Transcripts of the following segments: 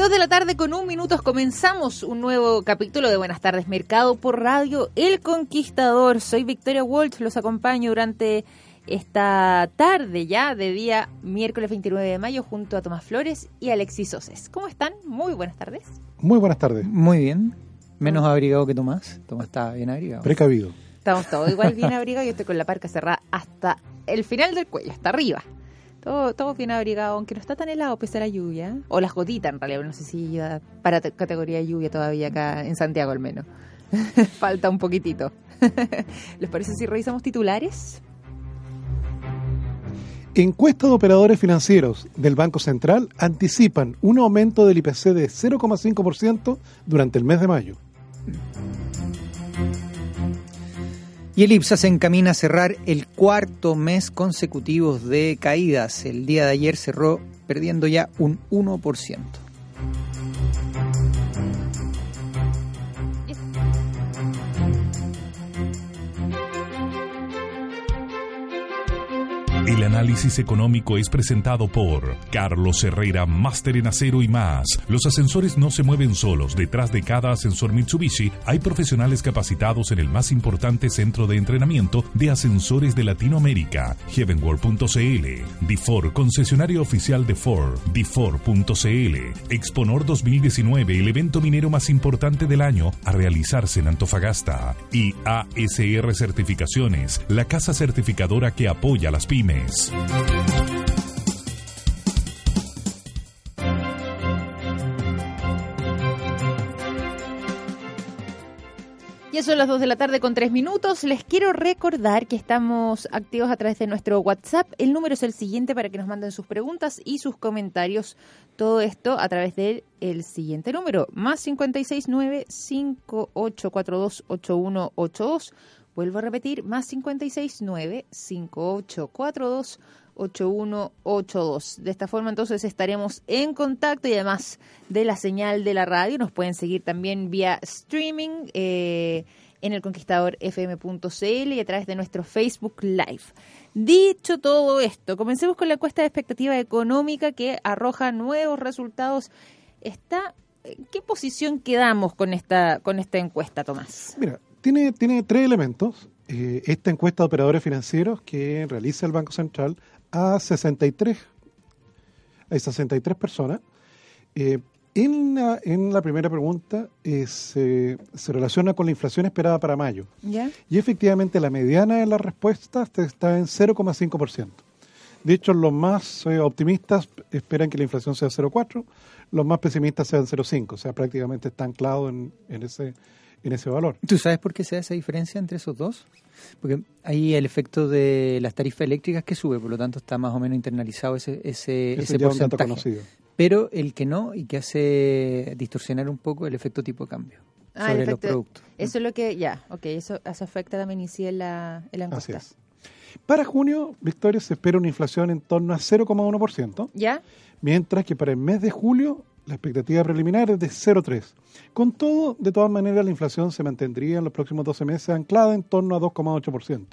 Dos de la tarde con un minuto comenzamos un nuevo capítulo de Buenas tardes Mercado por Radio El Conquistador. Soy Victoria Walsh, los acompaño durante esta tarde ya de día miércoles 29 de mayo junto a Tomás Flores y Alexis Oses. ¿Cómo están? Muy buenas tardes. Muy buenas tardes. Muy bien. Menos abrigado que Tomás. Tomás está bien abrigado. Precavido. Estamos todos igual bien abrigados. Yo estoy con la parca cerrada hasta el final del cuello, hasta arriba. Todo, todo bien abrigado, aunque no está tan helado pese a la lluvia. O las gotitas, en realidad. No sé si para categoría lluvia todavía acá en Santiago al menos. Falta un poquitito. ¿Les parece si revisamos titulares? Encuesta de operadores financieros del Banco Central anticipan un aumento del IPC de 0,5% durante el mes de mayo. Y el IPSA se encamina a cerrar el cuarto mes consecutivo de caídas. El día de ayer cerró perdiendo ya un 1%. El análisis económico es presentado por Carlos Herrera, Máster en Acero y más. Los ascensores no se mueven solos. Detrás de cada ascensor Mitsubishi hay profesionales capacitados en el más importante centro de entrenamiento de ascensores de Latinoamérica, heavenworld.cl. Difor, concesionario oficial de Ford, Difor.cl. Exponor 2019, el evento minero más importante del año a realizarse en Antofagasta. Y ASR Certificaciones, la casa certificadora que apoya a las pymes. Ya son las 2 de la tarde con 3 minutos. Les quiero recordar que estamos activos a través de nuestro WhatsApp. El número es el siguiente para que nos manden sus preguntas y sus comentarios. Todo esto a través del el siguiente número, más 569-5842-8182. Vuelvo a repetir, más 569-5842-8182. De esta forma entonces estaremos en contacto y además de la señal de la radio nos pueden seguir también vía streaming eh, en el conquistadorfm.cl y a través de nuestro Facebook Live. Dicho todo esto, comencemos con la encuesta de expectativa económica que arroja nuevos resultados. Está, ¿En qué posición quedamos con esta, con esta encuesta, Tomás? Mira, tiene, tiene tres elementos. Eh, esta encuesta de operadores financieros que realiza el Banco Central a 63, a 63 personas. Eh, en, la, en la primera pregunta eh, se, se relaciona con la inflación esperada para mayo. ¿Ya? Y efectivamente la mediana de las respuestas está en 0,5%. De hecho, los más eh, optimistas esperan que la inflación sea 0,4%, los más pesimistas sean 0,5%, o sea, prácticamente está anclado en, en ese en ese valor. ¿Tú sabes por qué se da esa diferencia entre esos dos? Porque hay el efecto de las tarifas eléctricas que sube, por lo tanto está más o menos internalizado ese, ese, Ese porcentaje. conocido. Pero el que no y que hace distorsionar un poco el efecto tipo de cambio Ah, sobre los productos. Eso es lo que, ya, ok, eso, eso afecta también y sí en la, en la Así encuesta. es. Para junio, Victoria, se espera una inflación en torno a 0,1%, ¿Ya? mientras que para el mes de julio la expectativa preliminar es de 0,3%. Con todo, de todas maneras, la inflación se mantendría en los próximos 12 meses anclada en torno a 2,8%.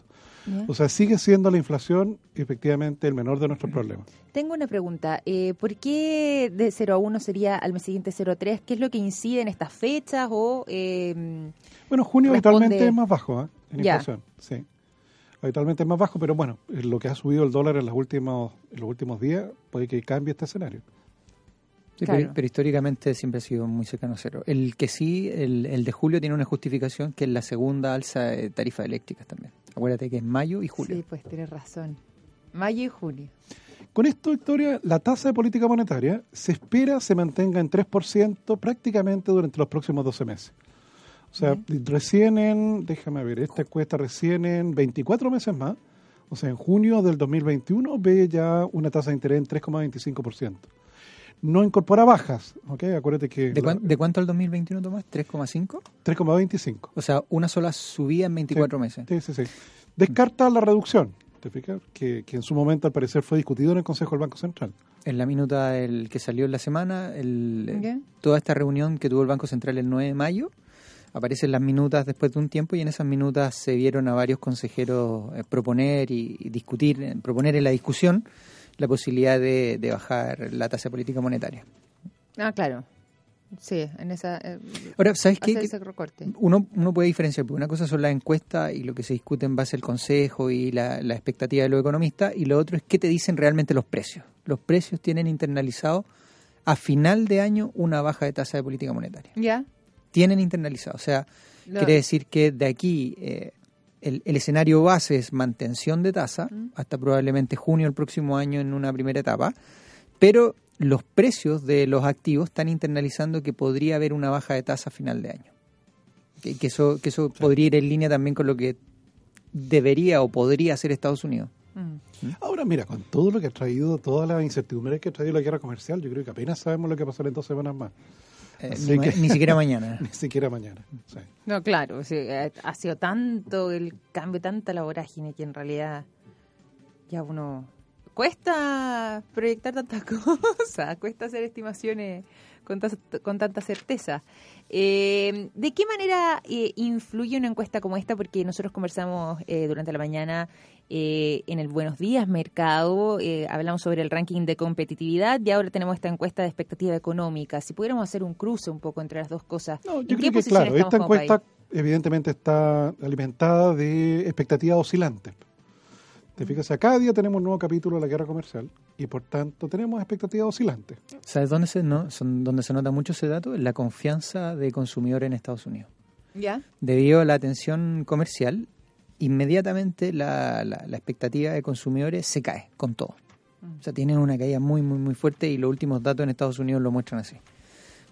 ¿Ya? O sea, sigue siendo la inflación efectivamente el menor de nuestros problemas. Tengo una pregunta. Eh, ¿Por qué de 0 a 1 sería al mes siguiente 0 a 3? ¿Qué es lo que incide en estas fechas? o eh, Bueno, junio Responde- habitualmente es más bajo ¿eh? en inflación, sí. Habitualmente es más bajo, pero bueno, lo que ha subido el dólar en, los últimos, en los últimos días puede que cambie este escenario. Sí, Claro. pero, pero históricamente siempre ha sido muy cercano a cero. El que sí, el, el de julio tiene una justificación que es la segunda alza de tarifas eléctricas también. Acuérdate que es mayo y julio. Sí, pues tienes razón. Mayo y junio. Con esto, Victoria, la tasa de política monetaria se espera se mantenga en 3% prácticamente durante los próximos 12 meses. O sea, recién en, déjame ver, esta cuesta recién en 24 meses más, o sea, en junio del 2021 ve ya una tasa de interés en 3,25%. No incorpora bajas, ¿ok? Acuérdate que... ¿De, la- cuán- de cuánto al 2021, Tomás? ¿3,5? 3,25. O sea, una sola subida en 24 meses. Sí, sí, sí. Descarta la reducción, ¿te fijas? Que, que en su momento al parecer fue discutido en el Consejo del Banco Central. En la minuta el que salió en la semana, el, Ya. toda esta reunión que tuvo el Banco Central el 9 de mayo, aparecen las minutas después de un tiempo y en esas minutas se vieron a varios consejeros eh, proponer y, y discutir, eh, proponer en la discusión la posibilidad de, de bajar la tasa de política monetaria. Ah, claro. Sí, en esa. eh, Ahora, ¿sabes qué? Uno, uno puede diferenciar, porque una cosa son las encuestas y lo que se discute en base al consejo y la, la expectativa de los economistas, y lo otro es qué te dicen realmente los precios. Los precios tienen internalizado a final de año una baja de tasa de política monetaria. ¿Ya? Tienen internalizado. O sea, quiere decir que de aquí eh, el, el escenario base es mantención de tasa hasta probablemente junio del próximo año en una primera etapa, pero los precios de los activos están internalizando que podría haber una baja de tasa a final de año. Que, que eso, que eso podría ir en línea también con lo que debería o podría hacer Estados Unidos. Mm. Ahora, mira, con todo lo que ha traído, todas las incertidumbres que ha traído la guerra comercial, yo creo que apenas sabemos lo que pasará en dos semanas más. Eh, ni, ma- que- ni siquiera mañana. Ni siquiera mañana. Sí. No, claro, sí, eh, ha sido tanto el cambio, tanta la vorágine que en realidad ya uno cuesta proyectar tantas cosas, cuesta hacer estimaciones con, con tanta certeza. Eh, ¿De qué manera eh, influye una encuesta como esta? Porque nosotros conversamos eh, durante la mañana eh, en el Buenos Días Mercado, eh, hablamos sobre el ranking de competitividad y ahora tenemos esta encuesta de expectativa económica. Si pudiéramos hacer un cruce un poco entre las dos cosas, No, ¿en yo qué creo que, claro, esta encuesta país? evidentemente está alimentada de expectativas oscilantes. Te Mm. fijas, sea, cada día tenemos un nuevo capítulo de la guerra comercial y por tanto tenemos expectativas oscilantes. ¿Sabes dónde se, no, son, dónde se nota mucho ese dato? En la confianza de consumidor en Estados Unidos. ¿Ya? Debido a la atención comercial, inmediatamente la, la- la expectativa de consumidores se cae con todo. O sea, tienen una caída muy, muy, muy fuerte y los últimos datos en Estados Unidos lo muestran así.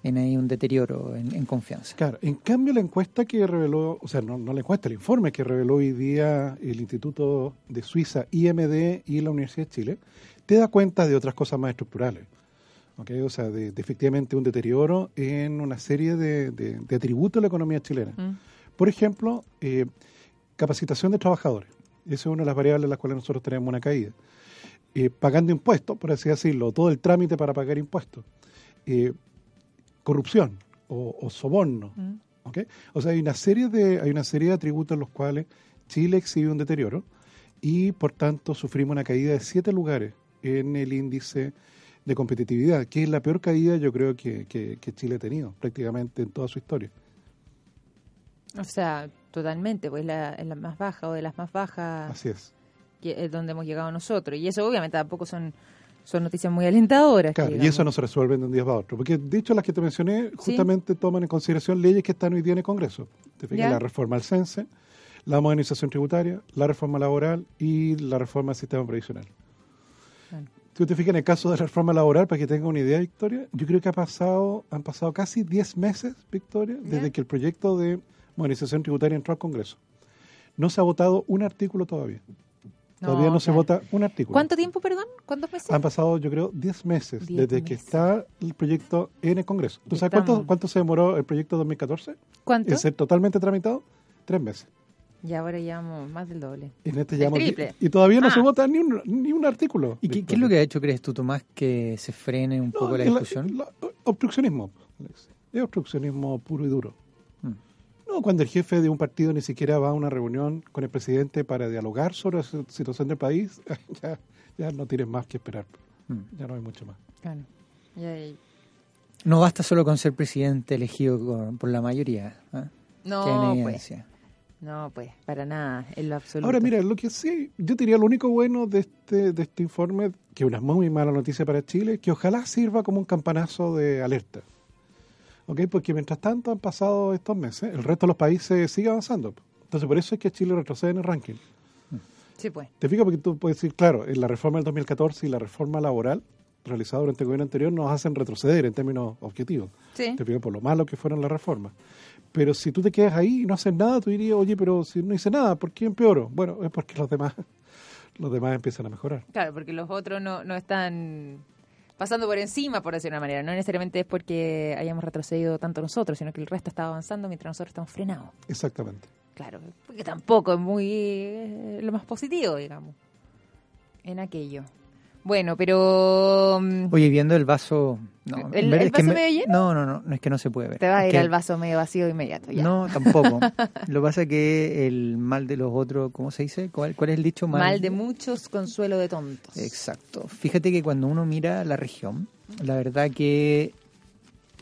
Viene ahí un deterioro en, en confianza. Claro, en cambio la encuesta que reveló, o sea, no, no la encuesta, el informe que reveló hoy día el Instituto de Suiza, IMD y la Universidad de Chile, te da cuenta de otras cosas más estructurales. ¿ok? O sea, de, de efectivamente un deterioro en una serie de, de- de atributos de la economía chilena. Mm. Por ejemplo, eh, capacitación de trabajadores. Esa es una de las variables en las cuales nosotros tenemos una caída. Eh, pagando impuestos, por así decirlo, todo el trámite para pagar impuestos. Eh, corrupción o, o soborno. Mm. ¿ok? O sea, hay una serie de hay una serie de atributos en los cuales Chile exhibe un deterioro y por tanto sufrimos una caída de siete lugares en el índice de competitividad, que es la peor caída yo creo que, que- que Chile ha tenido prácticamente en toda su historia. O sea, totalmente, pues la, es la más baja o de las más bajas Así es. que es donde hemos llegado nosotros. Y eso obviamente tampoco son, son noticias muy alentadoras. Claro, y eso no se resuelve de un día para otro. Porque, de hecho, las que te mencioné justamente toman en consideración leyes que están hoy día en el Congreso. Te fijas, la reforma al CENSE, la modernización tributaria, la reforma laboral y la reforma del sistema previsional. Si tú te fijas en el caso de la reforma laboral, para que tenga una idea, Victoria, yo creo que ha pasado, han pasado casi 10 meses, Victoria, Ya. desde que el proyecto de modernización tributaria entró al Congreso. No se ha votado un artículo todavía. Todavía no, se claro. vota un artículo. ¿Cuánto tiempo, perdón? ¿Cuántos meses? Han pasado, yo creo, 10 meses 10 desde que meses. está el proyecto en el Congreso. ¿Tú Y sabes cuánto, cuánto se demoró el proyecto 2014 ¿Cuánto? en ser totalmente tramitado? Tres meses. Y ahora llevamos más del doble. En este El triple. y todavía no Ah. se vota ni un, ni un artículo. ¿Y qué, qué es lo que ha hecho, crees tú, Tomás, que se frene un No, poco la discusión? la- obstruccionismo. Alex. Es obstruccionismo puro y duro. No, cuando el jefe de un partido ni siquiera va a una reunión con el presidente para dialogar sobre la si- situación del país, ya, ya no tienes más que esperar. Mm. Ya no hay mucho más. Claro. Y ahí- No basta solo con ser presidente elegido con- por la mayoría. ¿ah? No, pues. No, pues, para nada, en lo absoluto. Ahora, mira, lo que sí, yo diría lo único bueno de este, de este informe, que es una muy mala noticia para Chile, que ojalá sirva como un campanazo de alerta. ¿Ok? Porque mientras tanto han pasado estos meses, el resto de los países sigue avanzando. Entonces, por eso es que Chile retrocede en el ranking. Sí, pues. ¿Te fijas? Porque tú puedes decir, claro, en la reforma del 2014 y la reforma laboral realizada durante el gobierno anterior nos hacen retroceder en términos objetivos. Sí. Te fijas por lo malo que fueron las reformas. Pero si tú te quedas ahí y no haces nada, tú dirías, oye, pero si no hice nada, ¿por qué empeoro? Bueno, es porque los demás, los demás empiezan a mejorar. Claro, porque los otros no, no están pasando por encima, por decir de una manera. No necesariamente es porque hayamos retrocedido tanto nosotros, sino que el resto está avanzando mientras nosotros estamos frenados. Exactamente. Claro, porque tampoco es muy eh, lo más positivo, digamos, en aquello. Bueno, pero mm, Oye, viendo el vaso... No, ¿El- el vaso me- medio lleno? No, no, no, no, es que no se puede ver. te vas a ir que- al vaso medio vacío de inmediato. Ya. No, tampoco. Lo que pasa es que el mal de los otros, ¿cómo se dice? ¿Cuál, cuál es el dicho? Mal de muchos, consuelo de tontos. Exacto. Fíjate que cuando uno mira la región, la verdad que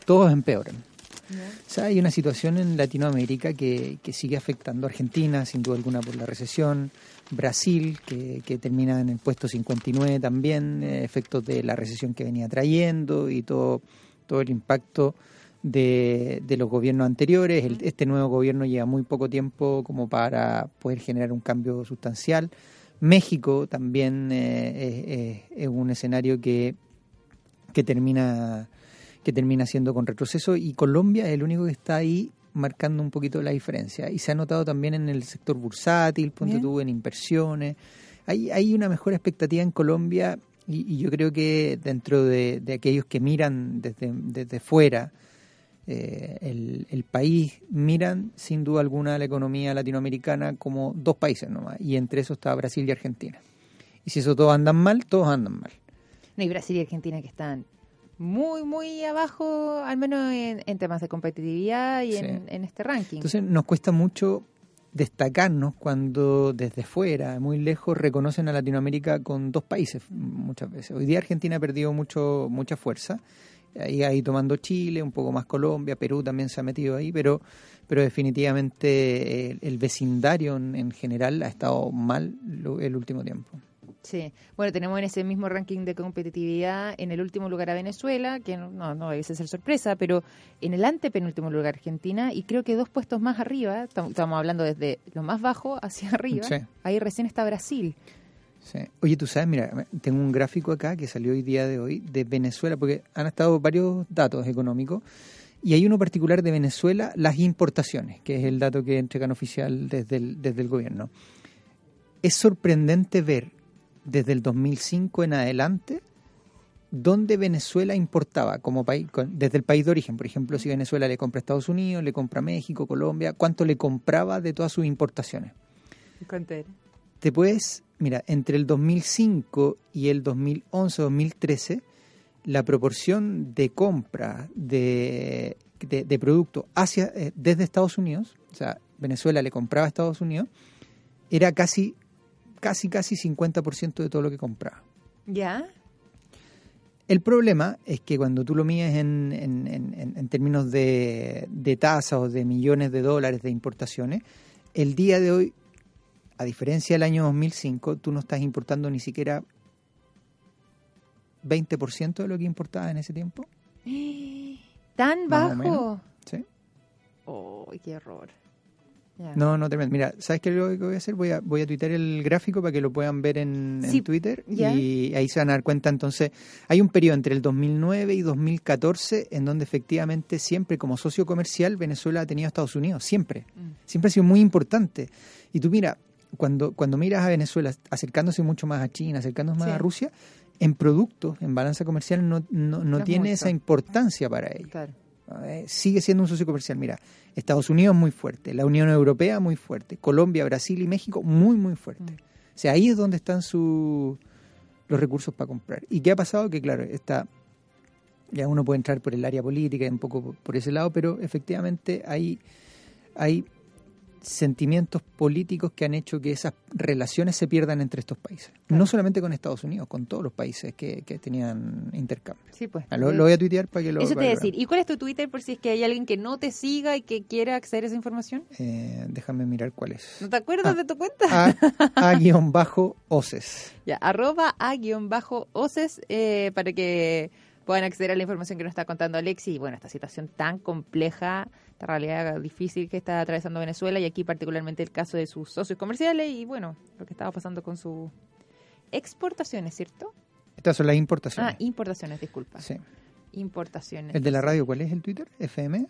todos empeoran. O sea, hay una situación en Latinoamérica que, que sigue afectando a Argentina, sin duda alguna, por la recesión. Brasil, que, que termina en el puesto 59 también, eh, efectos de la recesión que venía trayendo y todo, todo el impacto de, de los gobiernos anteriores. El- este nuevo gobierno lleva muy poco tiempo como para poder generar un cambio sustancial. México también eh, es un escenario que, que termina que termina siendo con retroceso y Colombia es el único que está ahí marcando un poquito la diferencia y se ha notado también en el sector bursátil, ponte tú en inversiones. Hay, hay una mejor expectativa en Colombia y, y yo creo que dentro de, de aquellos que miran desde, desde fuera eh, el, el país, miran sin duda alguna la economía latinoamericana como dos países nomás y entre esos está Brasil y Argentina. Y si eso todos andan mal, todos andan mal. No, y Brasil y Argentina que están muy, muy abajo, al menos en, en temas de competitividad y Sí. en, en este ranking. Entonces nos cuesta mucho destacarnos cuando desde fuera, muy lejos, reconocen a Latinoamérica con dos países muchas veces. Hoy día Argentina ha perdido mucho, mucha fuerza, ahí, ahí tomando Chile, un poco más Colombia, Perú también se ha metido ahí, pero, pero definitivamente el, el vecindario en, en general ha estado mal lo- el último tiempo. Sí, bueno, tenemos en ese mismo ranking de competitividad en el último lugar a Venezuela, que no, no, no debe ser sorpresa, pero en el antepenúltimo lugar Argentina y creo que dos puestos más arriba, tam- estamos hablando desde lo más bajo hacia arriba, Sí. ahí recién está Brasil. Sí. Oye, tú sabes, mira, tengo un gráfico acá que salió hoy día de hoy de Venezuela, porque han estado varios datos económicos, y hay uno particular de Venezuela, las importaciones, que es el dato que entregan oficial desde el, desde el gobierno. Es sorprendente ver desde el 2005 en adelante dónde Venezuela importaba como país, desde el país de origen. Por ejemplo, si Venezuela le compra a Estados Unidos, le compra a México, Colombia, cuánto le compraba de todas sus importaciones te puedes, mira, entre el 2005 y el 2011-2013, la proporción de compra de, de, de productos hacia, eh, desde Estados Unidos, o sea, Venezuela le compraba a Estados Unidos, era casi, casi, casi 50% de todo lo que compraba. ¿Ya? El problema es que cuando tú lo mides en, en, en- en términos de, de tasas o de millones de dólares de importaciones, el día de hoy, a diferencia del año 2005, tú no estás importando ni siquiera 20% de lo que importabas en ese tiempo. ¿Tan bajo? ¿sí? Oh, qué error. No, no tremendo. Mira, ¿sabes qué es lo que voy a hacer? Voy a, voy a tuitear el gráfico para que lo puedan ver en, Twitter y ahí se van a dar cuenta. Entonces, hay un periodo entre el 2009 y 2014 en donde efectivamente siempre como socio comercial Venezuela ha tenido a Estados Unidos, siempre. Mm. Siempre ha sido muy importante. Y tú mira, cuando, cuando miras a Venezuela acercándose mucho más a China, acercándose más Sí. a Rusia, en productos, en balanza comercial, no, no, no tiene mucho. esa importancia para ellos. Claro. Eh, sigue siendo un socio comercial. Mira, Estados Unidos muy fuerte, la Unión Europea muy fuerte, Colombia, Brasil y México muy, muy fuerte. Mm. O sea, ahí es donde están su, los recursos para comprar. ¿Y qué ha pasado? Que claro, está, ya uno puede entrar por el área política, un poco por- por ese lado, pero efectivamente hay, hay sentimientos políticos que han hecho que esas relaciones se pierdan entre estos países. Claro. No solamente con Estados Unidos, con todos los países que, que tenían intercambio. Sí, pues. Ah, Lo, lo voy a tuitear para que lo Eso te a decir. ¿Y cuál es tu Twitter por si es que hay alguien que no te siga y que quiera acceder a esa información? Eh, déjame mirar cuál es. ¿No te acuerdas Ah. de tu cuenta? A, a. Ya, arroba a guion bajo oces eh, para que puedan acceder a la información que nos está contando Alexi. Y bueno, esta situación tan compleja, esta realidad difícil que está atravesando Venezuela y aquí particularmente el caso de sus socios comerciales y bueno, lo que estaba pasando con sus exportaciones, ¿cierto? Estas son las importaciones. Ah, importaciones, disculpa. Sí. Importaciones. El de la radio, ¿cuál es el Twitter? FM.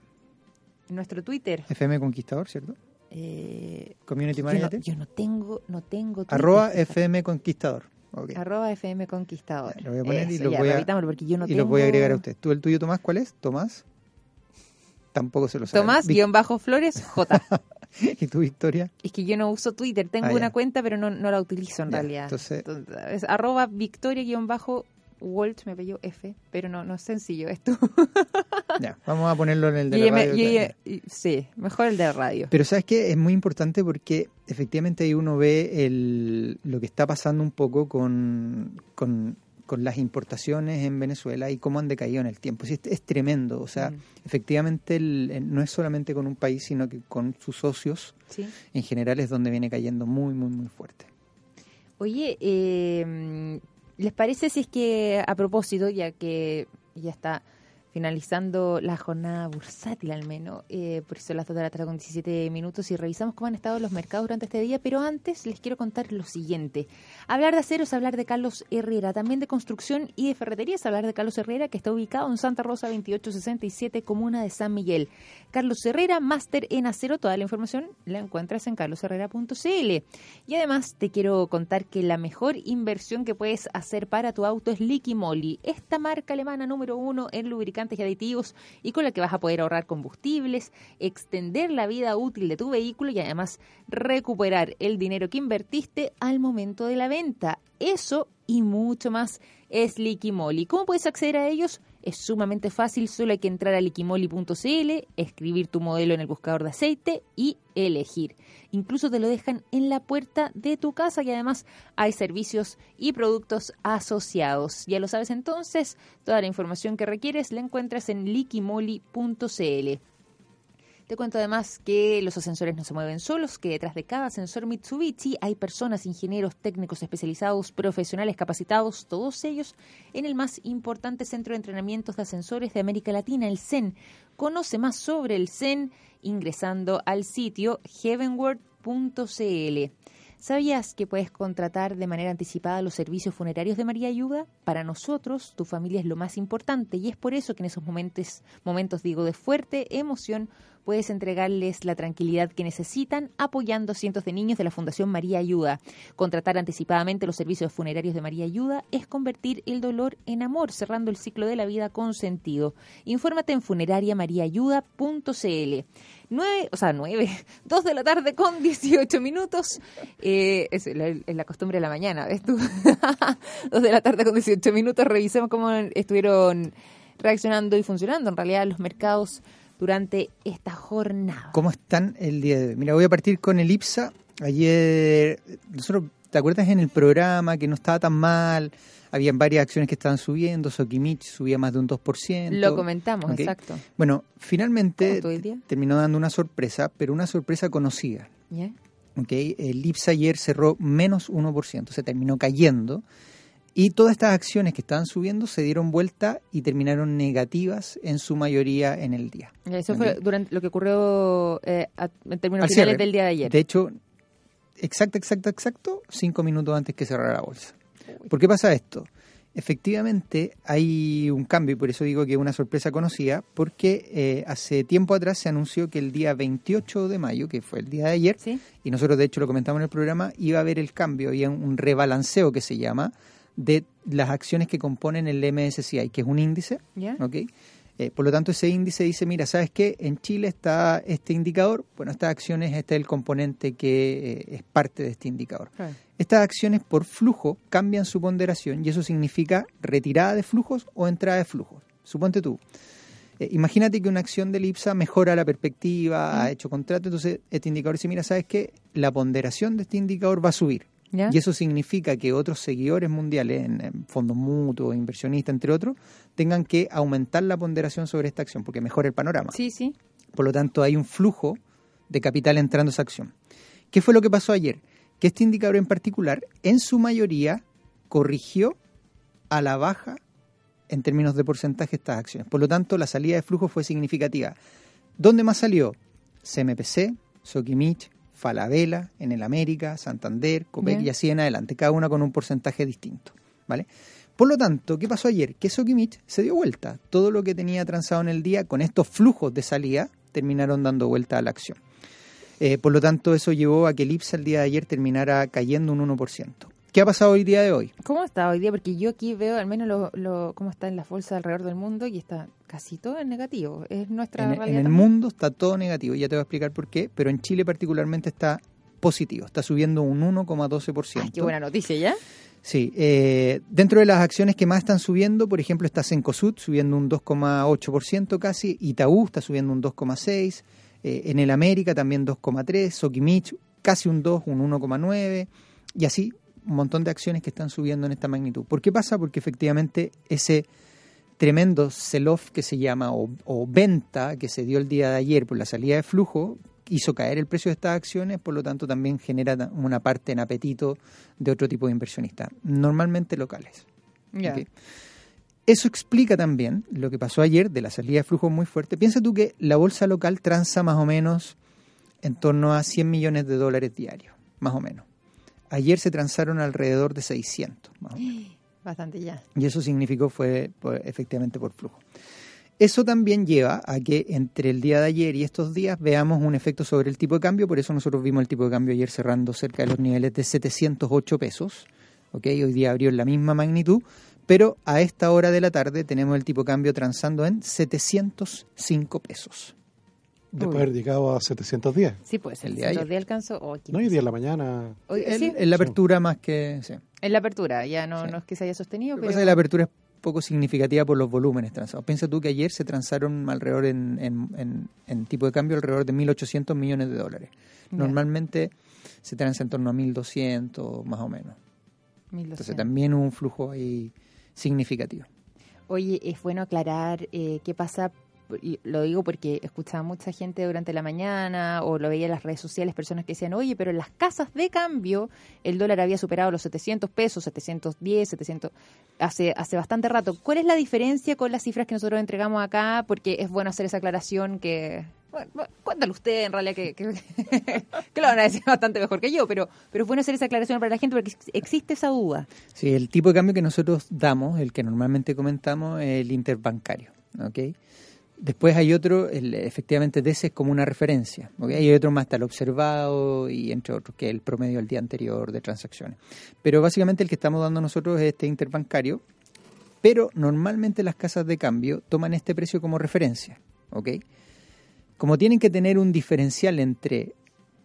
Nuestro Twitter. FM Conquistador, ¿cierto? eh, Community yo, no, Manager. yo no tengo, no tengo Twitter, Arroba. FM Conquistador. Ok. Arroba FM Conquistador. Lo voy a poner y lo ya, voy a- porque yo no y tengo... los voy a agregar a usted. ¿Tú el tuyo, Tomás, cuál es? Tomás. Tampoco se lo sabe. Tomás, guion bajo Flores, J. ¿Y tu Victoria? Es que yo no uso Twitter, tengo Ah, una cuenta, pero no, no la utilizo en Ya, realidad. entonces- es arroba victoria-walt, me apellido F, pero no, no es sencillo esto. ya, vamos a ponerlo en el de Y la radio. y- sí, mejor el de radio. Pero sabes que es muy importante porque efectivamente ahí uno ve el, lo que está pasando un poco con, con con las importaciones en Venezuela y cómo han decaído en el tiempo. Sí, es, es tremendo. O sea, Mm. efectivamente el- no es solamente con un país, sino que con sus socios Sí. en general es donde viene cayendo muy, muy, muy fuerte. Oye, eh, ¿les parece si es que a propósito, ya que ya está finalizando la jornada bursátil al menos, eh, por eso las 2 de la tarde con 17 minutos y revisamos cómo han estado los mercados durante este día, pero antes les quiero contar lo siguiente. Hablar de acero es hablar de Carlos Herrera, también de construcción y de ferretería es hablar de Carlos Herrera, que está ubicado en Santa Rosa 2867, comuna de San Miguel. Carlos Herrera, máster en acero, toda la información la encuentras en carlosherrera.cl. Y además te quiero contar que la mejor inversión que puedes hacer para tu auto es Liqui Moly, esta marca alemana número uno en y aditivos y con la que vas a poder ahorrar combustibles, extender la vida útil de tu vehículo y además recuperar el dinero que invertiste al momento de la venta. Eso y mucho más es Liquimoli. ¿Cómo puedes acceder a ellos? Es sumamente fácil, solo hay que entrar a liquimoli.cl, escribir tu modelo en el buscador de aceite y elegir. Incluso te lo dejan en la puerta de tu casa y además hay servicios y productos asociados. Ya lo sabes entonces, toda la información que requieres la encuentras en liquimoli.cl. Te cuento además que los ascensores no se mueven solos, que detrás de cada ascensor Mitsubishi hay personas, ingenieros, técnicos especializados, profesionales capacitados, todos ellos en el más importante centro de entrenamientos de ascensores de América Latina, el CEN. Conoce más sobre el CEN ingresando al sitio heavenward.cl. ¿Sabías que puedes contratar de manera anticipada los servicios funerarios de María Ayuda? Para nosotros, tu familia es lo más importante y es por eso que en esos momentos, momentos digo, de fuerte emoción, puedes entregarles la tranquilidad que necesitan apoyando cientos de niños de la Fundación María Ayuda. Contratar anticipadamente los servicios funerarios de María Ayuda es convertir el dolor en amor, cerrando el ciclo de la vida con sentido. Infórmate en funerariamariaayuda.cl. 9, o sea, 9, 2 de la tarde con 18 minutos. Eh, es, la, es la costumbre de la mañana, ¿ves tú? 2 de la tarde con 18 minutos. Revisemos cómo estuvieron reaccionando y funcionando en realidad los mercados durante esta jornada. ¿Cómo están el día de hoy? Mira, voy a partir con el IPSA. Ayer, nosotros, ¿te acuerdas en el programa que no estaba tan mal? Habían varias acciones que estaban subiendo, Sokimich subía más de un 2%. Lo comentamos, exacto. Bueno, ¿Cómo finalmente terminó dando una sorpresa, pero una sorpresa conocida. El IPSA ayer cerró menos 1%, se terminó cayendo. Y todas estas acciones que estaban subiendo se dieron vuelta y terminaron negativas en su mayoría en el día. Eso fue durante lo que ocurrió eh, a- en términos Al finales cierre. del día de ayer. De hecho, exacto, exacto, exacto, cinco minutos antes que cerrara la bolsa. ¿Por qué pasa esto? Efectivamente hay un cambio y por eso digo que es una sorpresa conocida, porque eh, hace tiempo atrás se anunció que el día 28 de mayo, que fue el día de ayer, ¿Sí? y nosotros de hecho lo comentamos en el programa, iba a haber el cambio, había un rebalanceo que se llama de las acciones que componen el MSCI, que es un índice. Eh, por lo tanto, ese índice dice, mira, ¿sabes qué? En Chile está este indicador, bueno, estas acciones, este es el componente que eh, es parte de este indicador. Estas acciones por flujo cambian su ponderación y eso significa retirada de flujos o entrada de flujos. Suponte tú, eh, imagínate que una acción del IPSA mejora la perspectiva, ha hecho contrato, entonces este indicador dice, mira, ¿sabes qué? La ponderación de este indicador va a subir. ¿Ya? Y eso significa que otros seguidores mundiales, en, en fondos mutuos, inversionistas, entre otros, tengan que aumentar la ponderación sobre esta acción porque mejora el panorama. Sí, sí. Por lo tanto, hay un flujo de capital entrando a esa acción. ¿Qué fue lo que pasó ayer? Que este indicador en particular, en su mayoría, corrigió a la baja en términos de porcentaje estas acciones. Por lo tanto, la salida de flujo fue significativa. ¿Dónde más salió? CMPC, Sokimich, Falabella, en el América, Santander, Copec Bien. y así en adelante, cada una con un porcentaje distinto. ¿Vale? Por lo tanto, ¿qué pasó ayer? Que Sokimich se dio vuelta. Todo lo que tenía transado en el día con estos flujos de salida terminaron dando vuelta a la acción. Eh, por lo tanto, eso llevó a que el IPSA el día de ayer terminara cayendo un 1%. ¿Qué ha pasado hoy día de hoy? ¿Cómo está hoy día? Porque yo aquí veo al menos lo, lo- cómo está en las bolsas alrededor del mundo y está casi todo en negativo. Es nuestra En, en realidad. el también. mundo está todo negativo, ya te voy a explicar por qué, pero en Chile particularmente está positivo, está subiendo un 1,12%. Ay, qué buena noticia, ¿ya? Sí, eh, dentro de las acciones que más están subiendo, por ejemplo, está Cencosud subiendo un 2,8% casi, Itaú está subiendo un 2,6%, eh, en el América también 2,3%, Sokimich casi un 2, un 1,9%, y así un montón de acciones que están subiendo en esta magnitud. ¿Por qué pasa? Porque efectivamente ese tremendo sell-off que se llama o, o, venta que se dio el día de ayer por la salida de flujo hizo caer el precio de estas acciones, por lo tanto también genera una parte en apetito de otro tipo de inversionistas, normalmente locales. Eso explica también lo que pasó ayer de la salida de flujo muy fuerte. Piensa tú que la bolsa local transa más o menos en torno a 100 millones de dólares diarios, más o menos. Ayer se transaron alrededor de 600, más o menos. Bastante ya. Y eso significó fue por- efectivamente por flujo. Eso también lleva a que entre el día de ayer y estos días veamos un efecto sobre el tipo de cambio, por eso nosotros vimos el tipo de cambio ayer cerrando cerca de los niveles de 708 pesos, ¿ok? Hoy día abrió en la misma magnitud, pero a esta hora de la tarde tenemos el tipo de cambio transando en 705 pesos. Después de haber llegado a 710. Sí, pues El el día de ayer. día alcanzó. oh, qué No, hoy día en la mañana. Hoy- En, sí, en la apertura más que... Sí. en la apertura, ya no, Sí. no es que se haya sostenido, Lo que pero pasa que la apertura es poco significativa por los volúmenes transados. Piensa tú que ayer se transaron alrededor en, en- en- en tipo de cambio alrededor de 1.800 millones de dólares. Ya. Normalmente se transa en torno a 1.200 más o menos. 1200. Entonces también hubo un flujo ahí significativo. Oye, es bueno aclarar eh, qué pasa, lo digo porque escuchaba mucha gente durante la mañana o lo veía en las redes sociales, personas que decían, oye, pero en las casas de cambio el dólar había superado los 700 pesos, 710, 700, hace, hace bastante rato. ¿Cuál es la diferencia con las cifras que nosotros entregamos acá? Porque es bueno hacer esa aclaración que... Bueno, cuéntalo usted en realidad que, que, que lo van a decir bastante mejor que yo, pero, pero es bueno hacer esa aclaración para la gente porque ex- existe esa duda. Sí, el tipo de cambio que nosotros damos, el que normalmente comentamos, es el interbancario. ¿ok? Después hay otro, el, efectivamente de ese es como una referencia. ¿ok? Hay otro más tal observado y entre otros, que es el promedio del día anterior de transacciones. Pero básicamente el que estamos dando nosotros es este interbancario, pero normalmente las casas de cambio toman este precio como referencia. ¿ok? Como tienen que tener un diferencial entre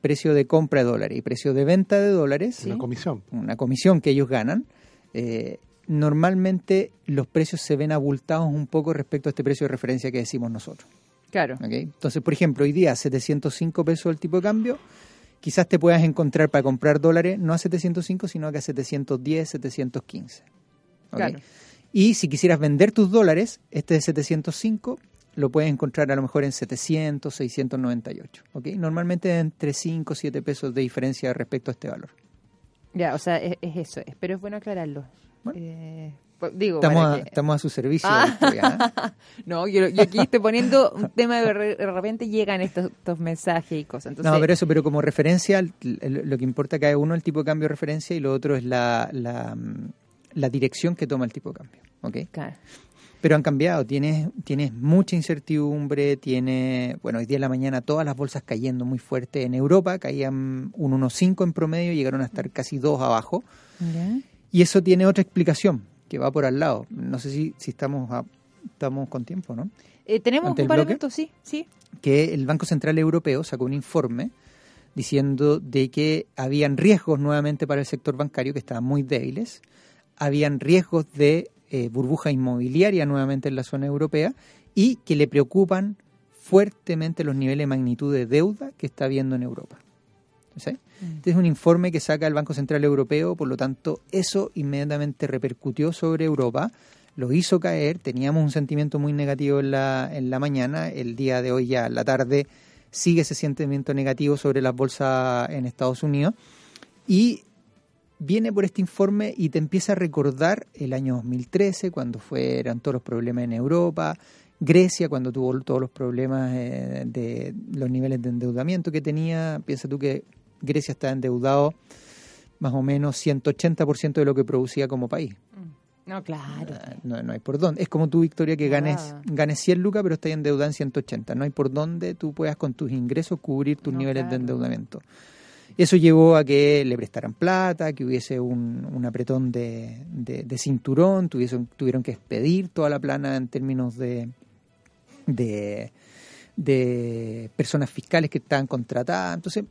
precio de compra de dólares y precio de venta de dólares, Una comisión. una comisión que ellos ganan, eh, normalmente los precios se ven abultados un poco respecto a este precio de referencia que decimos nosotros. Claro. Entonces, por ejemplo, hoy día 705 pesos el tipo de cambio, quizás te puedas encontrar para comprar dólares no a 705, sino que a 710, 715. ¿ok? Claro. Y si quisieras vender tus dólares, este de 705 lo puedes encontrar a lo mejor en 700, 698. ¿ok? Normalmente entre 5 o 7 pesos de diferencia respecto a este valor. Ya, o sea, es, es eso, es- pero es bueno aclararlo. Bueno. Eh, pues, digo, Estamos para a, que- estamos a su servicio. Ah. Victoria, ¿eh? No, yo, yo aquí estoy poniendo un tema de re- de repente llegan estos, estos mensajes y cosas. Entonces, no, pero eso, pero como referencia, lo que importa uno es el tipo de cambio de referencia y lo otro es la, la, la dirección que toma el tipo de cambio. ¿ok? claro. Pero han cambiado, tienes, tienes mucha incertidumbre, tiene, bueno, hoy día en la mañana todas las bolsas cayendo muy fuerte. En Europa caían un 1,5 en promedio, llegaron a estar casi 2 abajo. Y eso tiene otra explicación, que va por al lado. No sé si, si estamos, a- estamos con tiempo, ¿no? Eh, Tenemos ¿Ante un par de minutos, sí, sí. que el Banco Central Europeo sacó un informe diciendo de que habían riesgos nuevamente para el sector bancario que estaban muy débiles, habían riesgos de eh, burbuja inmobiliaria nuevamente en la zona europea y que le preocupan fuertemente los niveles de magnitud de deuda que está habiendo en Europa. Este es un informe que saca el Banco Central Europeo, por lo tanto, eso inmediatamente repercutió sobre Europa, lo hizo caer, teníamos un sentimiento muy negativo en la, en la mañana, el día de hoy ya, en la tarde, sigue ese sentimiento negativo sobre las bolsas en Estados Unidos, y viene por este informe y te empieza a recordar el año 2013, cuando fueron todos los problemas en Europa, Grecia, cuando tuvo todos los problemas eh, de los niveles de endeudamiento que tenía, piensa tú que Grecia está endeudado más o menos 180% de lo que producía como país. No, claro. Eh, No, no hay por dónde. Es como tú, Victoria, que ganes, Ah. ganes 100 lucas, pero estás endeudada en 180. No hay por dónde tú puedas con tus ingresos cubrir tus No, niveles de endeudamiento. Eso llevó a que le prestaran plata, que hubiese un, un apretón de, de- de cinturón, tuviesen- tuvieron que expedir toda la plana en términos de, de, de personas fiscales que estaban contratadas. Entonces,